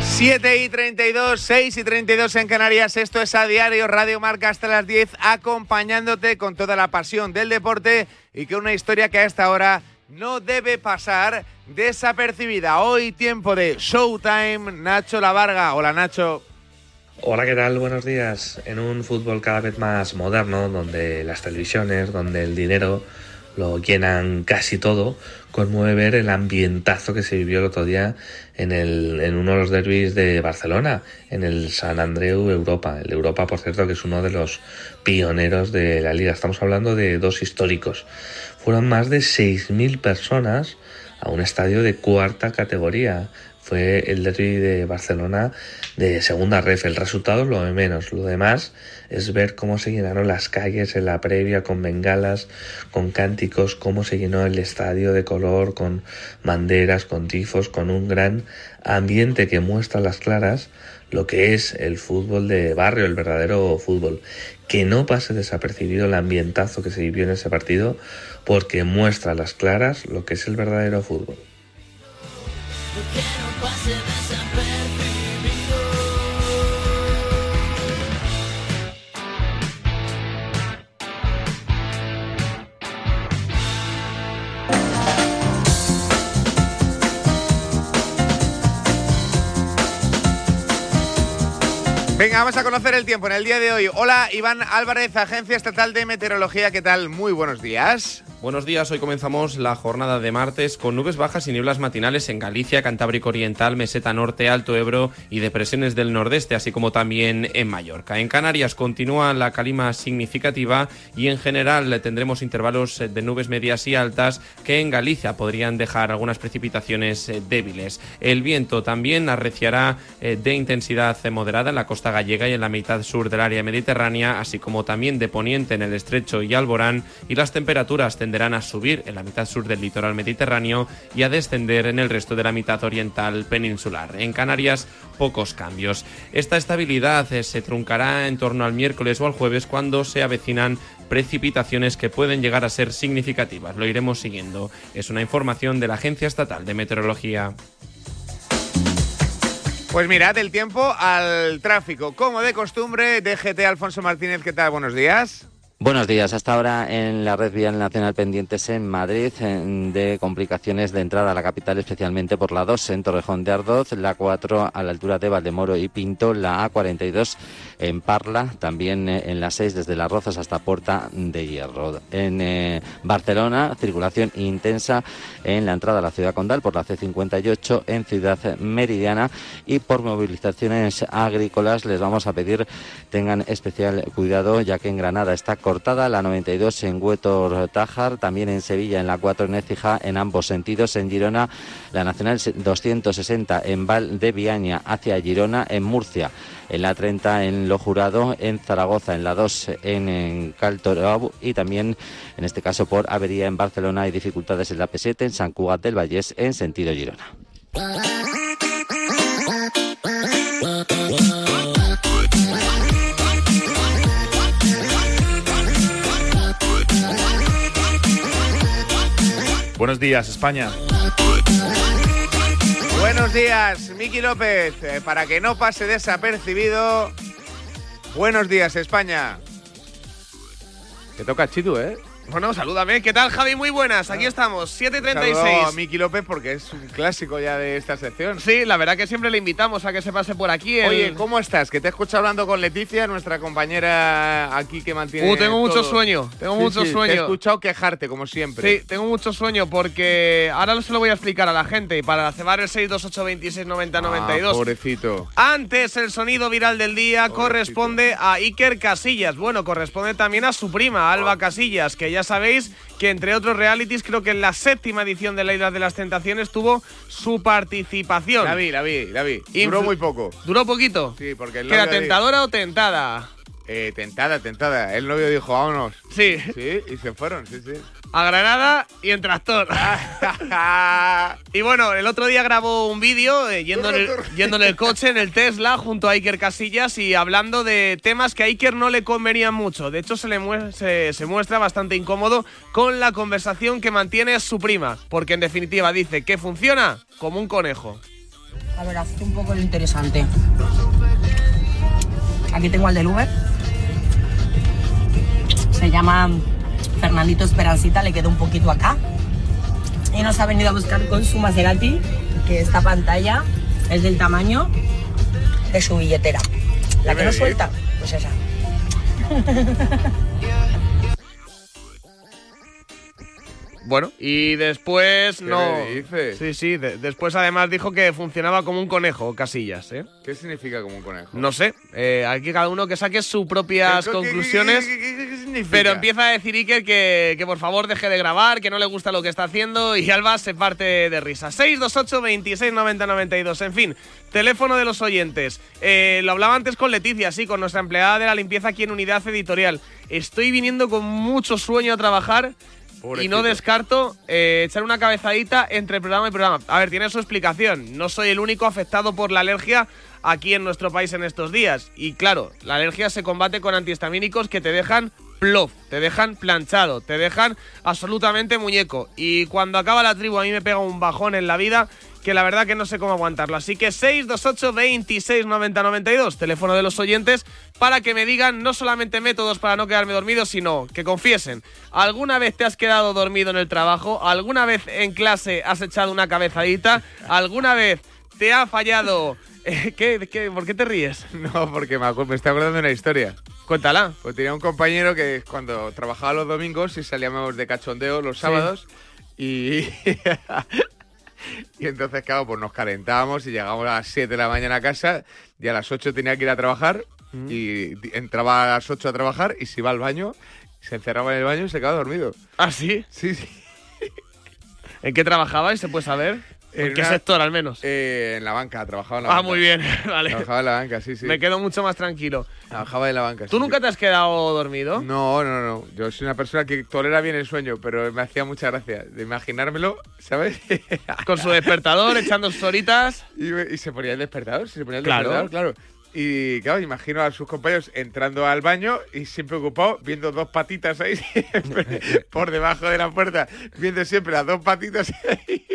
7 y 32, 6 y 32 en Canarias. Esto es a diario Radio Marca hasta las 10, acompañándote con toda la pasión del deporte y con una historia que a esta hora no debe pasar desapercibida. Hoy tiempo de Showtime. Nacho Lavarga. Hola Nacho. Hola, ¿qué tal? Buenos días. En un fútbol cada vez más moderno, donde las televisiones, donde el dinero lo llenan casi todo, conmueve ver el ambientazo que se vivió el otro día en, el, en uno de los derbis de Barcelona, en el San Andreu Europa. El Europa, por cierto, que es uno de los pioneros de la liga. Estamos hablando de dos históricos. Fueron más de 6.000 personas a un estadio de cuarta categoría. Fue el derby de Barcelona de segunda ref. El resultado es lo de menos. Lo demás es ver cómo se llenaron las calles en la previa con bengalas, con cánticos, cómo se llenó el estadio de color, con banderas, con tifos, con un gran ambiente que muestra a las claras lo que es el fútbol de barrio, el verdadero fútbol. Que no pase desapercibido el ambientazo que se vivió en ese partido, porque muestra a las claras lo que es el verdadero fútbol. Venga, vamos a conocer el tiempo en el día de hoy. Hola, Iván Álvarez, Agencia Estatal de Meteorología. ¿Qué tal? Muy buenos días. Buenos días, hoy comenzamos la jornada de martes con nubes bajas y nieblas matinales en Galicia, Cantábrico Oriental, Meseta Norte, Alto Ebro y depresiones del nordeste, así como también en Mallorca. En Canarias continúa la calima significativa y en general tendremos intervalos de nubes medias y altas que en Galicia podrían dejar algunas precipitaciones débiles. El viento también arreciará eh, de intensidad moderada en la costa gallega y en la mitad sur del área mediterránea, así como también de poniente en el estrecho y Alborán y las temperaturas tenderán a subir en la mitad sur del litoral mediterráneo y a descender en el resto de la mitad oriental peninsular. En Canarias, pocos cambios. Esta estabilidad eh, se truncará en torno al miércoles o al jueves cuando se avecinan precipitaciones que pueden llegar a ser significativas. Lo iremos siguiendo. Es una información de la Agencia Estatal de Meteorología. Pues mirad el tiempo al tráfico. Como de costumbre, DGT Alfonso Martínez, ¿qué tal? Buenos días. Buenos días. Hasta ahora en la red vial nacional pendientes en Madrid de complicaciones de entrada a la capital, especialmente por la 2 en Torrejón de Ardoz, la 4 a la altura de Valdemoro y Pinto, la A42 en Parla, también eh, en la 6 desde Las Rozas hasta Puerta de Hierro. En eh, Barcelona, circulación intensa en la entrada a la ciudad condal por la C58 en Ciudad Meridiana y por movilizaciones agrícolas les vamos a pedir tengan especial cuidado ya que en Granada está cortada la 92 en Huetor Tájar, también en Sevilla en la 4 en Écija en ambos sentidos, en Girona la Nacional 260 en Val de Viaña hacia Girona, en Murcia en la 30 en Lo Jurado, en Zaragoza en la 2 en, en Caltorau y también en este caso por avería en Barcelona hay dificultades en la P7 en San Cugat del Vallés en sentido Girona. Buenos días, España. Buenos días, Miki López. Eh, para que no pase desapercibido, buenos días, España. Te toca Chitu, ¿eh? Bueno, salúdame. ¿Qué tal, Javi? Muy buenas. Aquí estamos, Saludo 7.36. a Miki López porque es un clásico ya de esta sección. Sí, la verdad que siempre le invitamos a que se pase por aquí. el- Oye, ¿cómo estás? Que te he escuchado hablando con Leticia, nuestra compañera aquí que mantiene. Uh, tengo mucho todo. sueño, tengo Sí, mucho sí. Te he escuchado quejarte, como siempre. Sí, tengo mucho sueño porque ahora se lo voy a explicar a la gente y para cebar el 628 26 90 92. Ah, pobrecito. Antes el sonido viral del día corresponde a Iker Casillas. Bueno, corresponde también a su prima, Alba Casillas, que ya sabéis que entre otros realities, creo que en la séptima edición de la Isla de las Tentaciones tuvo su participación. La vi, la vi, la vi. Influ- Duró muy poco. ¿Duró poquito? Sí, porque el ¿Que era tentadora o tentada? Eh, tentada, tentada. El novio dijo, vámonos. Sí. Sí, y se fueron, sí, sí. A Granada y en tractor. y bueno, el otro día grabó un vídeo eh, yendo, en el, yendo en el coche, en el Tesla, junto a Iker Casillas y hablando de temas que a Iker no le convenían mucho. De hecho, se, le se muestra bastante incómodo con la conversación que mantiene su prima, porque en definitiva dice que funciona como un conejo. A ver, hazte un poco lo interesante. Aquí tengo al del Uber. Se llama Fernandito Esperancita, le quedó un poquito acá. Y nos ha venido a buscar con su Maserati, que esta pantalla es del tamaño de su billetera. La que no suelta, pues esa. Bueno, y después ¿Qué no. le dices? Sí, sí, de- después además dijo que funcionaba como un conejo, Casillas, ¿eh? ¿Qué significa como un conejo? No sé, eh, aquí cada uno que saque sus propias ¿Qué- qué- conclusiones. qué significa? Pero empieza a decir Iker que, que por favor deje de grabar, que no le gusta lo que está haciendo y Alba se parte de risa. 628 26 90 92. En fin, teléfono de los oyentes. Eh, lo hablaba antes con Leticia, sí, con nuestra empleada de la limpieza aquí en Unidad Editorial. Estoy viniendo con mucho sueño a trabajar. Y no descarto eh, echar una cabezadita entre programa y programa. A ver, tiene su explicación. No soy el único afectado por la alergia aquí en nuestro país en estos días. Y claro, la alergia se combate con antihistamínicos que te dejan plof, te dejan planchado, te dejan absolutamente muñeco. Y cuando acaba la tribu a mí me pega un bajón en la vida que la verdad que no sé cómo aguantarlo. Así que 628 26 90 92, teléfono de los oyentes, para que me digan no solamente métodos para no quedarme dormido, sino que confiesen. ¿Alguna vez te has quedado dormido en el trabajo? ¿Alguna vez en clase has echado una cabezadita? ¿Alguna vez te ha fallado... eh, ¿qué, qué, por qué te ríes? No, porque me, estoy acordando de una historia. Cuéntala. Pues tenía un compañero que cuando trabajaba los domingos y salíamos de cachondeo los sábados y... y entonces, claro, pues nos calentábamos y llegábamos a las 7 de la mañana a casa y a las 8 tenía que ir a trabajar y di- entraba a las 8 a trabajar y se iba al baño, se encerraba en el baño y se quedaba dormido. ¿Ah, sí? Sí, sí. ¿En qué trabajabais? ¿Se puede saber? ¿En qué una- sector al menos? Eh, en la banca, trabajaba en la Ah, banca. muy bien, vale. Trabajaba en la banca, sí, sí. Me quedo mucho más tranquilo. Trabajaba en la banca. ¿Tú sí, nunca te has quedado dormido? No, no, no. Yo soy una persona que tolera bien el sueño, pero me hacía mucha gracia de imaginármelo, ¿sabes? Con su despertador, echando sus horitas. Y, se ponía el despertador, se ponía el Claro. despertador, claro. Y claro, imagino a sus compañeros entrando al baño y siempre ocupado, viendo dos patitas ahí por debajo de la puerta, viendo siempre las dos patitas ahí.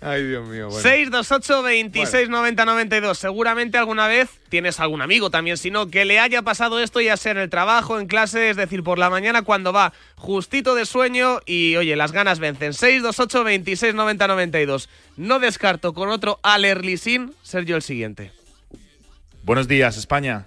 Ay, Dios mío. Bueno. 628 26 90 92. Seguramente alguna vez tienes algún amigo también, si no, que le haya pasado esto, ya sea en el trabajo, en clase, es decir, por la mañana cuando va justito de sueño y oye, las ganas vencen. 628 26 90 92. No descarto con otro Alerlisin ser yo el siguiente. Buenos días, España.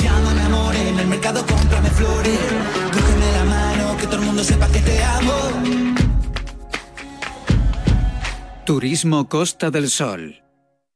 supermercado cómprame flores. Cógeme la mano, que todo el mundo sepa que te amo. Turismo Costa del Sol.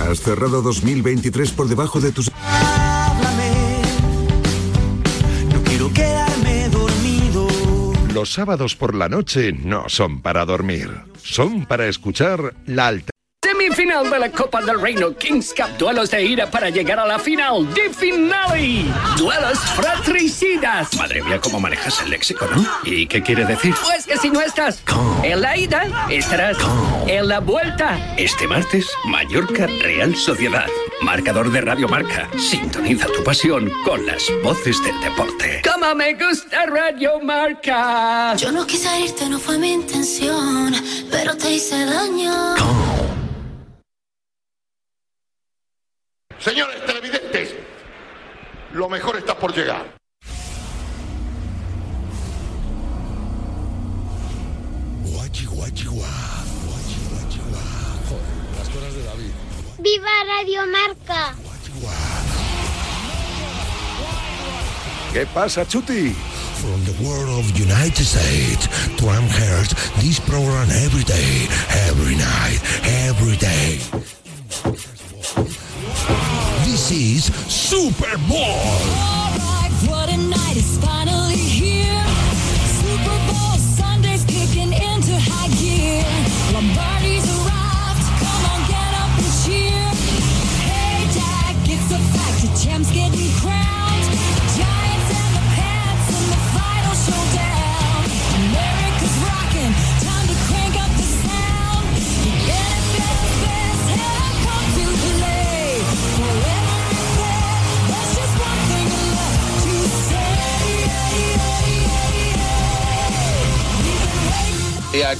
Has cerrado 2023 por debajo de tus... Háblame. No quiero quedarme dormido. Los sábados por la noche no son para dormir, son para escuchar la alta. Semifinal de la Copa del Reino Kings Cup. Duelos de ira para llegar a la final de finale. Duelos fratricidas. Madre mía, cómo manejas el léxico, ¿no? ¿Y qué quiere decir? Pues que si no estás en la ida, estarás en la vuelta. Este martes, Mallorca Real Sociedad. Marcador de Radio Marca. Sintoniza tu pasión con las voces del deporte. Como me gusta Radio Marca. Yo no quise irte, no fue mi intención, pero te hice daño. Señores televidentes, lo mejor está por llegar. Guachi, guachi, guá. Guachi, guachi, guá. Joder, las cosas de David. ¡Viva Radio Marca! ¿Qué pasa, Chuti? From the world of United States to Amherst, this program every day, every night, every day. This is Super Bowl.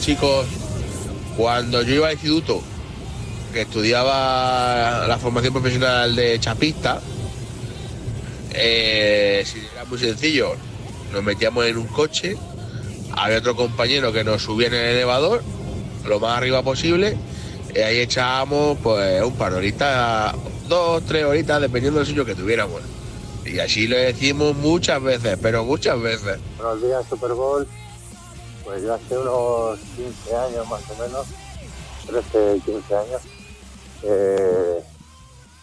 Chicos. Cuando yo iba al instituto, que estudiaba la formación profesional de chapista, eh, era muy sencillo, nos metíamos en un coche, había otro compañero que nos subía en el elevador, lo más arriba posible, y ahí echábamos pues un par de horitas, dos, tres horitas, dependiendo del sueño que tuviéramos. Y así lo decimos muchas veces, pero muchas veces. Buenos días, Super Bowl. Pues yo hace unos 15 años más o menos, 13, 15 años, eh,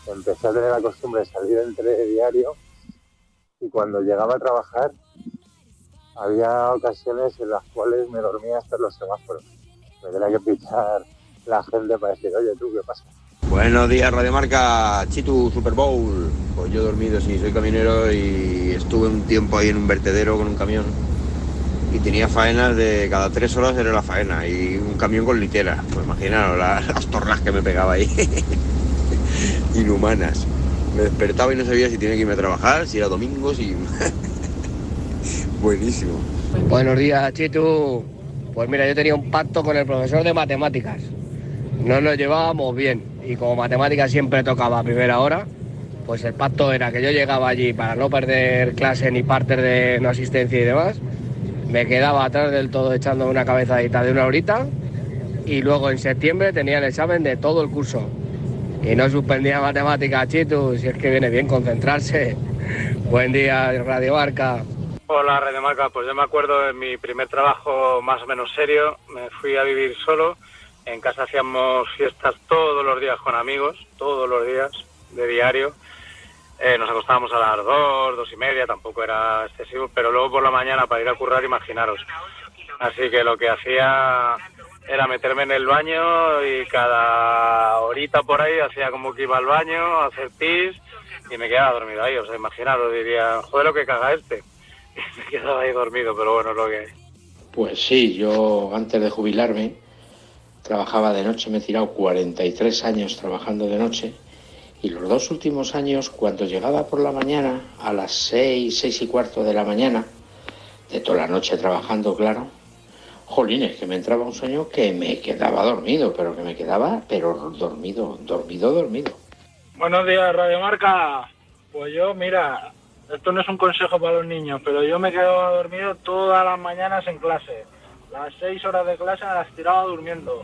empecé a tener la costumbre de salir entre diario y cuando llegaba a trabajar había ocasiones en las cuales me dormía hasta los semáforos. Me tenía que pichar la gente para decir, oye, tú, ¿qué pasa? Buenos días, Radio Marca, Chitu Super Bowl. Pues yo he dormido, sí, soy caminero y estuve un tiempo ahí en un vertedero con un camión. Y tenía faenas de cada tres horas era la faena y un camión con litera. Pues imaginaros la- las torras que me pegaba ahí. Inhumanas. Me despertaba y no sabía si tenía que irme a trabajar, si era domingo, si. Buenísimo. Buenos días, Chitu. Pues mira, yo tenía un pacto con el profesor de matemáticas. No nos llevábamos bien y como matemáticas siempre tocaba a primera hora, pues el pacto era que yo llegaba allí para no perder clase ni partes de no asistencia y demás. Me quedaba atrás del todo echando una cabezadita de una horita y luego en septiembre tenía el examen de todo el curso. Y no suspendía matemáticas, Chitu, si es que viene bien concentrarse. Buen día, Radio Barca. Hola, de Marca. Pues yo me acuerdo de mi primer trabajo más o menos serio. Me fui a vivir solo. En casa hacíamos fiestas todos los días con amigos, todos los días, de diario. Eh, nos acostábamos a las dos, dos y media, tampoco era excesivo, pero luego por la mañana para ir a currar, imaginaros. Así que lo que hacía era meterme en el baño y cada horita por ahí hacía como que iba al baño a hacer pis y me quedaba dormido ahí. O sea, imaginaros, diría, joder lo que caga este. Y me quedaba ahí dormido, pero bueno, es lo que hay. Pues sí, yo antes de jubilarme trabajaba de noche, me he tirado 43 años trabajando de noche y los dos últimos años cuando llegaba por la mañana a las 6, 6 y cuarto de la mañana, de toda la noche trabajando, claro, Jolines, que me entraba un sueño que me quedaba dormido, pero que me quedaba, pero dormido, dormido, dormido. Buenos días, Radio Marca. Pues yo, mira, esto no es un consejo para los niños, pero yo me quedaba dormido todas las mañanas en clase. Las seis horas de clase las tiraba durmiendo.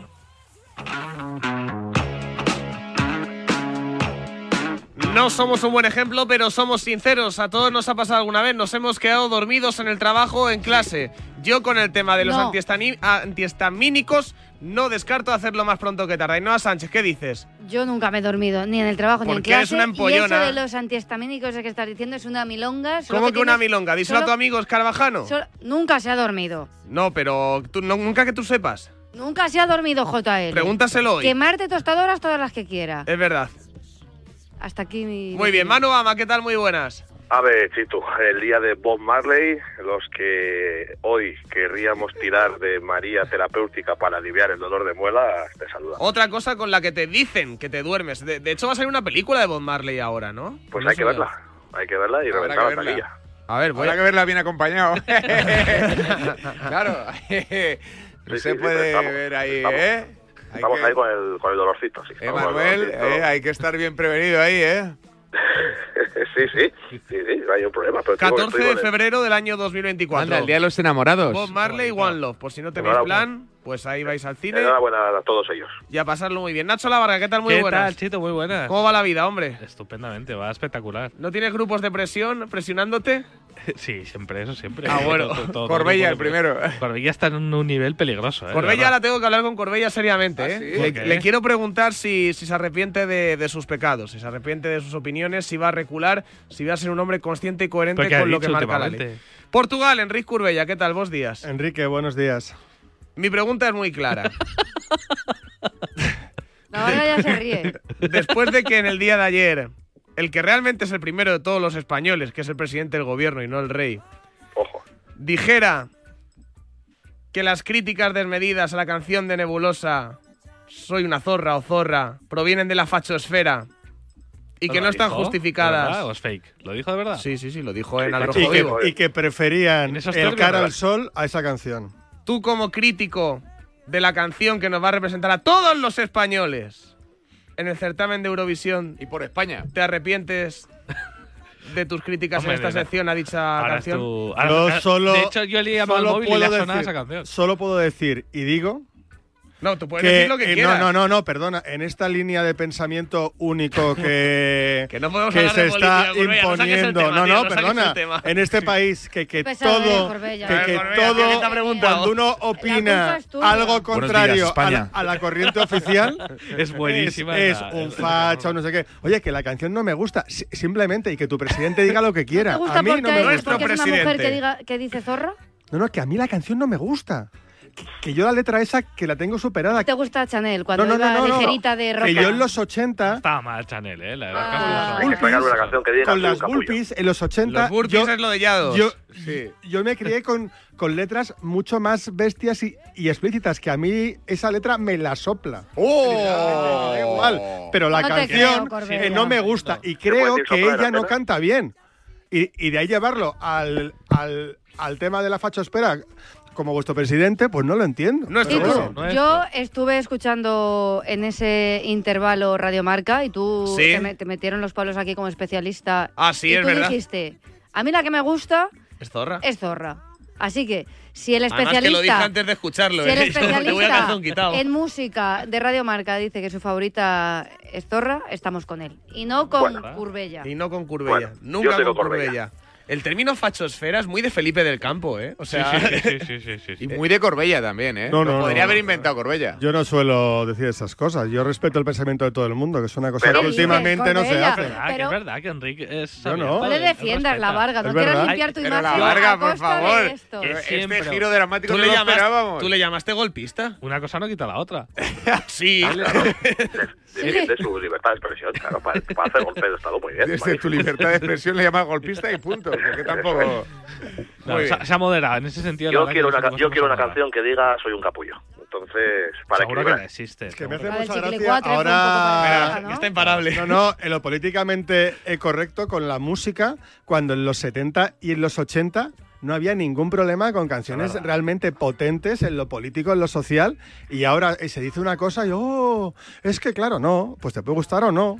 No somos un buen ejemplo, pero somos sinceros. A todos nos ha pasado alguna vez. Nos hemos quedado dormidos en el trabajo en clase. Yo con el tema de los No. no descarto hacerlo más pronto que tarde. Ainhoa Sánchez, ¿qué dices? Yo nunca me he dormido, ni en el trabajo ni en Porque clase. eres una Y empollona. eso de los antihistamínicos que estás diciendo es una milonga. solo ¿Cómo que, una tienes- milonga? Díselo a solo- tu amigo Escarabajano. solo- nunca se ha dormido. No, pero tú, no- nunca que tú sepas. Nunca se ha dormido JL. Pregúntaselo hoy. Quemarte tostadoras todas las que quiera. Es verdad. Hasta aquí mi... Muy bien, Manu Ama, ¿qué tal? Muy buenas. A ver, Chito, el día de Bob Marley, los que hoy querríamos tirar de María terapéutica para aliviar el dolor de muela, te saludan. Otra cosa con la que te dicen que te duermes. De, de hecho, va a salir una película de Bob Marley ahora, ¿no? Pues No hay que yo. verla, hay que verla y Habrá reventar la verla. taquilla. A ver, voy a- que verla bien acompañado. claro. no Sí, se sí, sí, puede estamos, ver ahí, estamos. ¿eh? Hay Estamos que- ahí con el, con el dolorcito, sí. Estamos con el Manuel, dolorcito. eh, hay que estar bien prevenido ahí, ¿eh? sí, sí, sí, sí, no hay un problema. Pero tengo- 14 estoy de febrero del año 2024. Anda, el Día de los Enamorados. Bob Marley, One Love. Por si no tenéis plan, pues ahí vais al cine Enhorabuena a todos ellos. y a pasarlo muy bien. Nacho Lavarga, ¿qué tal? Muy ¿Qué buenas. tal, Chito? Muy buenas. ¿Cómo va la vida, hombre? Estupendamente, va espectacular. ¿No tienes grupos de presión presionándote? Sí, siempre, eso siempre. Ah, bueno. Todo- todo- todo Corbella, el primero. Corbella está en un nivel peligroso, ¿eh? Corbella la tengo que hablar con Corbella seriamente, ¿eh? sí? Le, quiero preguntar si, si se arrepiente de, de sus pecados, si se arrepiente de sus opiniones, si va a recular, si va a ser un hombre consciente y coherente ¿Pero qué ha con lo que marca la ley. Portugal, Enrique Curbella, ¿qué tal? Vos días. Enrique, buenos días. Mi pregunta es muy clara. Navarra ya se ríe. Después de que en el día de ayer, el que realmente es el primero de todos los españoles, que es el presidente del gobierno y no el rey, dijera que las críticas desmedidas a la canción de Nebulosa Soy una zorra o zorra provienen de la fachosfera y que ¿Lo no están justificadas. verdad o es fake? ¿Lo dijo de verdad? Sí, sí, sí, lo dijo en Y Al Rojo que, Vivo. y que preferían el cara al sol a esa canción. Tú como crítico de la canción que nos va a representar a todos los españoles en el certamen de Eurovisión Y por España. ¿Te arrepientes de tus críticas Hombre, en esta sección a dicha Ahora es canción? tu- ahora- Yo ahora- solo, de hecho, yo le he llamado al solo móvil y le puedo ha sonado decir- esa canción. Solo puedo decir y digo No, tú puedes que decir lo que eh, quieras. no, no, no, no, perdona, en esta línea de pensamiento único que, Que no podemos que se de está política, imponiendo, tema, no, tío, no, perdona, en este país que, que Pesado de todo, Corbella. que, que Corbella, todo, cuando uno opina algo contrario días, a, la, a la corriente oficial, Es buenísima es, esa- es un facha o no sé qué. Oye, que la canción no me gusta, si- simplemente, y que tu presidente diga lo que quiera. ¿Te gusta a mí no me gusta. porque es una presidente. mujer que, diga, que dice zorra? No, no, que a mí la canción no me gusta. Que, yo la letra esa que la tengo superada. ¿Te gusta Chanel cuando no, no, iba no, no, ligerita de ropa? Que yo en los 80 Estaba mal Chanel, ¿eh? La Ah. Hay que sacarle una canción que diga con las burpees en los 80 Los burpees yo, es lo de Yados. yo, yo me crié con, con letras mucho más bestias y, y explícitas que a mí esa letra me la sopla ¡Oh! Da igual pero la canción creo, eh, no me gusta y creo que de ella la no canta bien y, y de ahí llevarlo al, al, al tema de la fachospera como vuestro presidente pues no lo entiendo No es caso. No es- Yo estuve escuchando en ese intervalo Radiomarca y tú Sí. te, me- te metieron los palos aquí como especialista. Ah, sí, y es tú verdad. dijiste, a mí la que me gusta Es zorra. es zorra. Así que si el Además que lo especialista, dije antes de escucharlo. si el ¿eh? Yo te voy a especialista calzón quitado. en música de Radiomarca dice que su favorita es zorra, estamos con él. Y no con Bueno. Curbella. Y no con Curbella. Bueno, Nunca con Corbella. Curbella. El término fachosfera es muy de Felipe del Campo, ¿eh? O Sí, sea, sí, sí, sí, sí, sí, sí. Y muy de Corbella también, ¿eh? No, Lo no, podría no, haber inventado Corbella. yo no suelo decir esas cosas yo respeto el pensamiento de todo el mundo que es una cosa Pero- que últimamente no se hace Es verdad, que Pero- es verdad que Enrique es. Yo no. No le defiendas la. Varga, no quieras limpiar tu Pero imagen. la Varga, a por favor. esto. Este siempre- giro dramático ¿tú no le, lo llamas- esperábamos. ¿tú le llamaste golpista? Una cosa no quita la otra. Sí. Defiende su libertad de expresión, claro, para, para hacer golpe de Estado muy bien. Desde tu libertad de expresión le llamas golpista y punto. Porque tampoco. No, se, ha moderado en ese sentido. Yo quiero, que una, yo quiero canción que diga soy un capullo. Entonces, para Seguro que no existe. Es que me hace mucha gracia. Ahora. Está imparable. No, no, en lo políticamente eh, correcto con la música, cuando en los 70 y en los 80 no había ningún problema con canciones realmente potentes en lo político, en lo social, y ahora eh, se dice una cosa y, oh, es que claro, no, pues te puede gustar o no.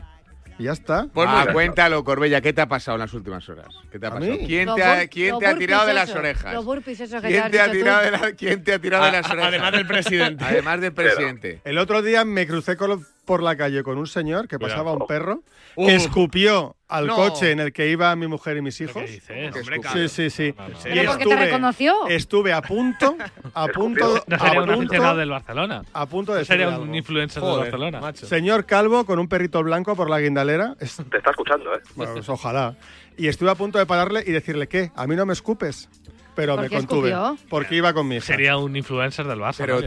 Y ya está. Pues ah, cuéntalo, Corbella, ¿qué te ha pasado en las últimas horas? ¿Qué te ha pasado? ¿Quién te ha, tirado de las orejas? Los burpees que ¿Quién, te ha tirado de la, ¿Quién te ha tirado de las orejas? Además del presidente. Además del presidente. El otro día me crucé con los por la calle con un señor que pasaba un perro que uh. escupió al coche en el que iba mi mujer y mis hijos. Sí, sí, sí. Y porque estuve, te reconoció? Estuve a punto, a punto, no sería a un punto, del Barcelona. A punto de sería un influencer del Barcelona. Señor calvo con un perrito blanco por la guindalera. Te está escuchando, ¿eh? Bueno, pues ojalá. Y estuve a punto de pararle y decirle qué, a mí no me escupes pero me contuve. Escupió? Porque iba con mi hija. Sería un influencer del Barça. Pero,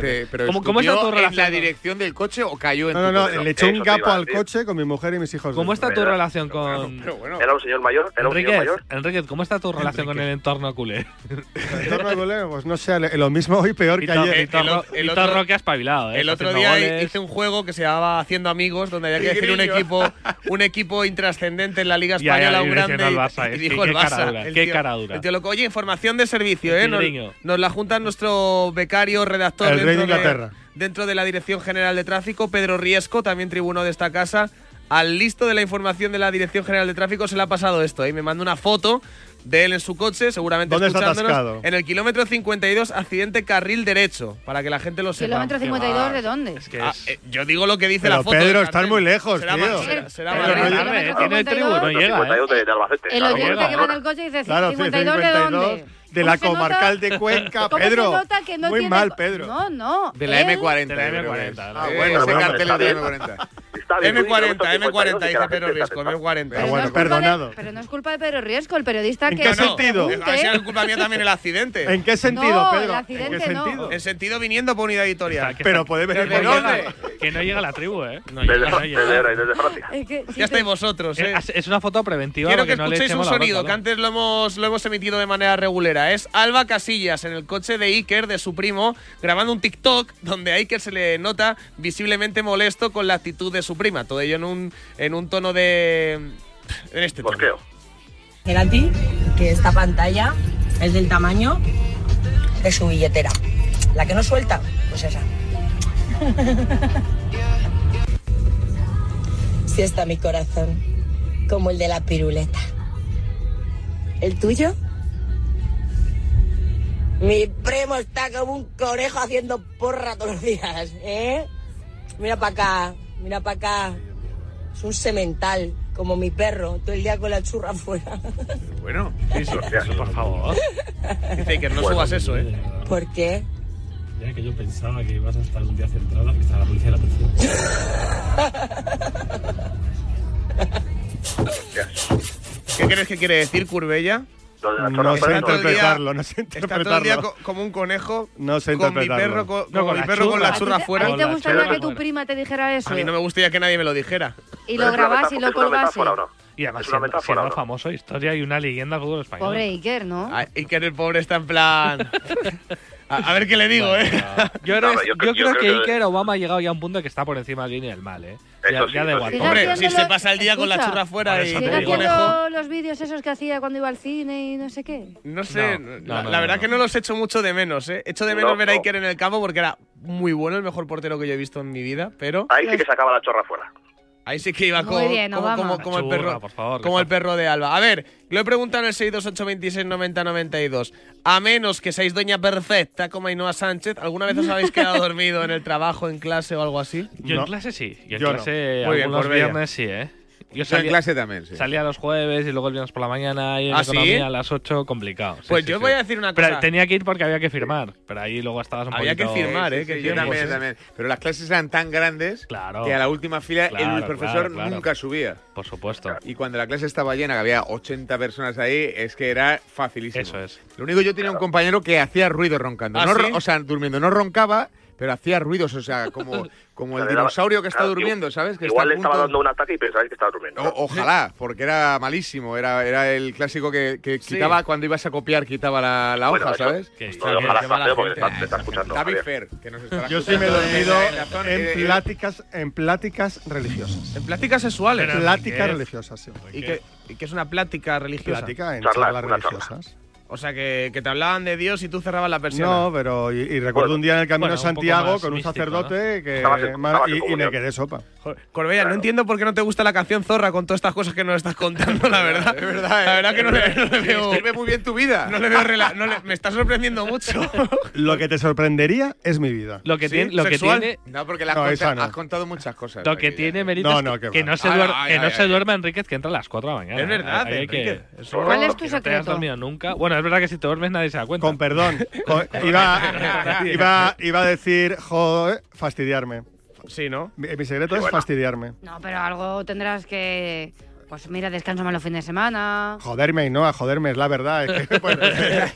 ¿no? ¿Cómo, está tu relación? ¿En la dirección del coche o cayó en No, no, no, le echó un gapo al coche con mi mujer y mis hijos. ¿Cómo está tu relación con.? Era un señor mayor. Era un señor mayor. Enriquez, ¿cómo está tu relación con el entorno culé? El entorno culé, pues no sé, lo mismo hoy peor que ayer. El entorno que ha espabilado. ¿eh? El otro día hice un juego que se llamaba Haciendo Amigos, donde había que decir un equipo un equipo intrascendente en la Liga Española, un grande. Y ¿eh? dijo el Barça. Qué cara dura. Oye, información de servicio, ¿eh? Nos, nos, la junta nuestro becario, redactor El dentro, Rey de Inglaterra. De, dentro de la Dirección General de Tráfico, Pedro Riesco, también tribuno de esta casa. Al listo de la información de la Dirección General de Tráfico se le ha pasado esto. ¿eh? me manda una foto de él en su coche, seguramente ¿Dónde escuchándonos. Está atascado? En el kilómetro 52, accidente carril derecho, para que la gente lo sepa. ¿Kilómetro 52 de dónde? Es que ah, es... Ah, eh, yo digo lo que dice Pero la foto. Pedro, están muy lejos, será tío. Eh, será, será Madrid. No, tiene el tribu, no llega. ¿eh? El oyente que va en el coche dice, 52 de dónde? de la comarcal nota? de Cuenca, ¿Cómo Pedro. Se nota que no muy tiene... mal, Pedro. No, no. De la. M40. M40. Ah, ah, bueno, ese cartel de la M40. M40, M40, dice Pedro Riesco, M40. Ah, pero bueno, perdonado. Pero no es culpa de Pedro Riesco, el periodista que... ¿En qué sentido? Ah, es culpa mía también el accidente. ¿En qué sentido, Pedro? el accidente no. En sentido viniendo por unidad editorial. Pero puede venir por dónde que no llega la tribu, ¿eh? No llega, ya estáis vosotros, ¿eh? Es una foto preventiva. Quiero que escuchéis un sonido, que antes lo hemos, lo hemos emitido de manera regulera. Es Alba Casillas en el coche de Iker, de su primo, grabando un TikTok donde a Iker se le nota visiblemente molesto con la actitud de su prima. Todo ello en un, en un tono de... En este tono. Bosqueo. Gerati, que esta pantalla es del tamaño de su billetera. La que no suelta, pues esa. Sí está mi corazón, como el de la piruleta. ¿El tuyo? Mi primo está como un conejo haciendo porra todos los días, ¿eh? Mira para acá, mira para acá. Es un semental, como mi perro, todo el día con la churra afuera. Bueno, sí, por favor. Dice que no subas eso, ¿eh? ¿Por qué? ¿eh? que yo pensaba que ibas a estar un día centrada que estaba la policía de la prisión. ¿Qué crees que quiere decir Curbella? No sé interpretarlo, no sé interpretarlo. Está todo el día co como un conejo no sé con mi perro con, no, con, con mi perro con la churra afuera. ¿A ti te, te gustaría que tu prima te dijera eso? A mí no me gustaría que nadie me lo dijera. Y lo grabase y lo colgase. Y además siendo, metáfora, siendo ¿no? famoso, historia y una leyenda del fútbol español. Pobre Iker, ¿no? Ay, Iker el pobre está en plan... A, ver qué le digo, ¿eh? Yo, creo, que, creo que Iker Obama ha llegado ya a un punto que está por encima de la línea del mal, ¿eh? Ya, sí, ya. Hombre, si se pasa el día con la churra fuera y con conejo. los vídeos esos que hacía cuando iba al cine y no sé qué? No sé, la, verdad que no los echo mucho de menos, ¿eh? Echo de menos ver a Iker en el campo porque era muy bueno, el mejor portero que yo he visto en mi vida, pero. Ahí sí que sacaba la chorra fuera. Ahí sí que iba como, el, perro, por favor, como el perro de Alba. A ver, lo he preguntado en el 628269092. A menos que seáis doña perfecta como Ainhoa Sánchez, ¿alguna vez os habéis quedado dormido en el trabajo, en clase o algo así? Yo en clase sí. Yo, en clase no. algunos pues bien, viernes sí, ¿eh? Yo, salía, en clase también, sí. Salía los jueves y luego el viernes por la mañana y en ¿Ah, economía ¿sí? a las 8, complicado. Sí, pues yo voy a decir una cosa. Pero tenía que ir porque había que firmar, pero ahí luego estabas un Había poquito... ¿eh? que firmar, ¿eh? que yo también, pues, también. Pero las clases eran tan grandes claro, que a la última fila claro, el profesor claro, nunca subía. Por supuesto. Y cuando la clase estaba llena, que había 80 personas ahí, es que era facilísimo. Eso es. Lo único, yo tenía un compañero que hacía ruido roncando. ¿Ah, no, o sea, durmiendo, no roncaba pero hacía ruidos, o sea, como, como el dinosaurio que está durmiendo, ¿sabes? Que igual le estaba dando un ataque y pensabais que estaba durmiendo. Ojalá, porque era malísimo, era, era el clásico que, quitaba cuando ibas a copiar, quitaba la, la hoja, ¿sabes? Que, no, está porque te está escuchando. David Fer, que nos Yo sí me he dormido en pláticas, en pláticas religiosas. En pláticas sexuales. En pláticas religiosas, sí. ¿Y que, que es una plática religiosa? En charlas religiosas. O sea, que, que te hablaban de Dios y tú cerrabas la persiana. No, pero y, y recuerdo un día en el camino Bueno, poco Santiago con un místico, sacerdote que y, y me quedé sopa. Corbella, no entiendo por qué no te gusta la canción Zorra con todas estas cosas que nos estás contando, la verdad. Es verdad, La eh. verdad que no le, no le veo. Escribe muy bien tu vida. No le veo rela- no le- me está sorprendiendo mucho. Lo que te sorprendería es mi vida. Lo que ¿Sí? tiene, lo que tiene, No, porque le has, No, conta- esa no. has contado muchas cosas. lo que tiene mérito No, no, que, no se, no duerma Enríquez, que entra a las 4 de la mañana. Es verdad, ¿Cuál es tu no secreto? dormido nunca. Bueno, es verdad que si te duermes nadie se da cuenta. Con perdón. con- iba, iba, iba a decir, joder, fastidiarme. Sí, ¿no? Mi, mi secreto es fastidiarme. No, pero algo tendrás que. Pues mira, descanso más los fines de semana. Joderme y no, a joderme, es la verdad. Es que, pues,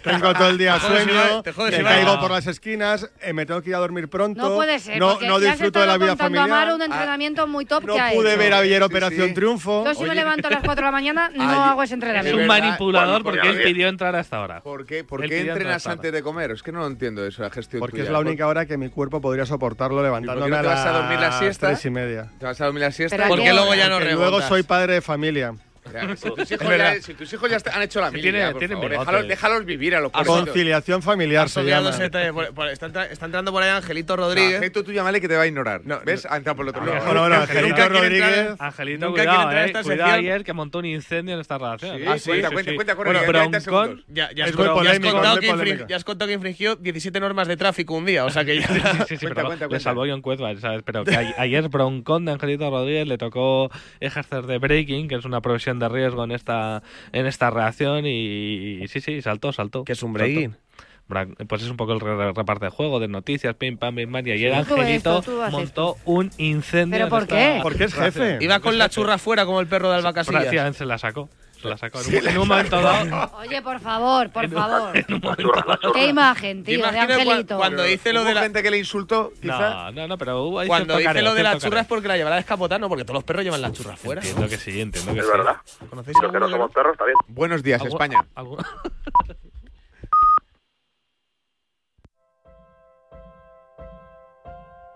tengo todo el día Te jodes si sueño, te jodes me caigo por las esquinas, eh, me tengo que ir a dormir pronto. No puede ser, No, porque no ya has disfruto de la vida familiar. Mar un entrenamiento muy top No que ha pude hecho. ver ayer Sí, Operación sí. Triunfo. Yo si me levanto a las 4 de la mañana no Ay, hago ese Es de un entrenamiento. manipulador Bueno, porque él pidió entrar hasta ahora. ¿Por qué, por qué entrenas antes de comer? Es que no lo entiendo eso, la gestión Porque tuya. es la única hora que mi cuerpo podría soportarlo levantándome no a te vas a las dormir la siesta? tres y media. ¿Te vas a dormir la siesta? Pero ¿a Porque qué luego ya no luego soy padre de familia. familia. Si, tus hijos ya, si tus hijos ya est- han hecho la mili, tiene- ya, por tiene favor, bigote. déjalos, déjalos vivir a los pobrecitos. Conciliación familiar se llama. está, entra- está entrando por ahí Angelito No, Rodríguez. Angelito, tú llámale que te va a ignorar. No, ¿Ves? Ha entrado por el otro lado. Bueno, bueno, Nunca Angelito quiere entrar Rodríguez. en- Angelito, Nunca quiere cuidado, entrar en eh. esta Cuidado sección. ayer que montó un incendio en esta relación. Sí, ¿eh? Ah, cuenta, cuenta, cuenta, corre, Bueno, que quedan 30 broncón, segundos. Ya, ya, Es has, muy ya has polémico, contado muy que infrin- polémico. ya has contado que infringió 17 normas de tráfico un día. O sea que ya. Sí, sí, sí, Cuenta, pero cuenta, le salvó John Cuezba, ¿sabes? Pero que a- ayer broncón de Angelito Rodríguez le tocó ejercer de breaking, que es una profesión de riesgo en esta en esta reacción y, y sí, sí, saltó, saltó. ¿Qué es un breaking? Pues es un poco el re- reparte de juego, de noticias, pim, pam, pim, pam. Y ayer Angelito esto, montó un incendio. ¿Pero por esta qué? Porque es jefe. Iba con la churra fuera como el perro de Alba Casillas. Prácticamente se la sacó. Se la sacó. En un, en un momento dado. Oye, por favor, por en un- favor. en un momento Qué imagen, tío, de Angelito. cuando hice lo ¿Hubo de la. gente que le insultó, quizá? No, no, no, pero hubo ahí Cuando dice careo, lo de la cierto churra es careo. porque la llevará descapotada, no, porque todos los perros llevan las churras fuera. Entiendo que sí, entiendo que Es sí. verdad. ¿Conocéis Los que no somos perros, está bien. Buenos días, ¿Algún- España. algún-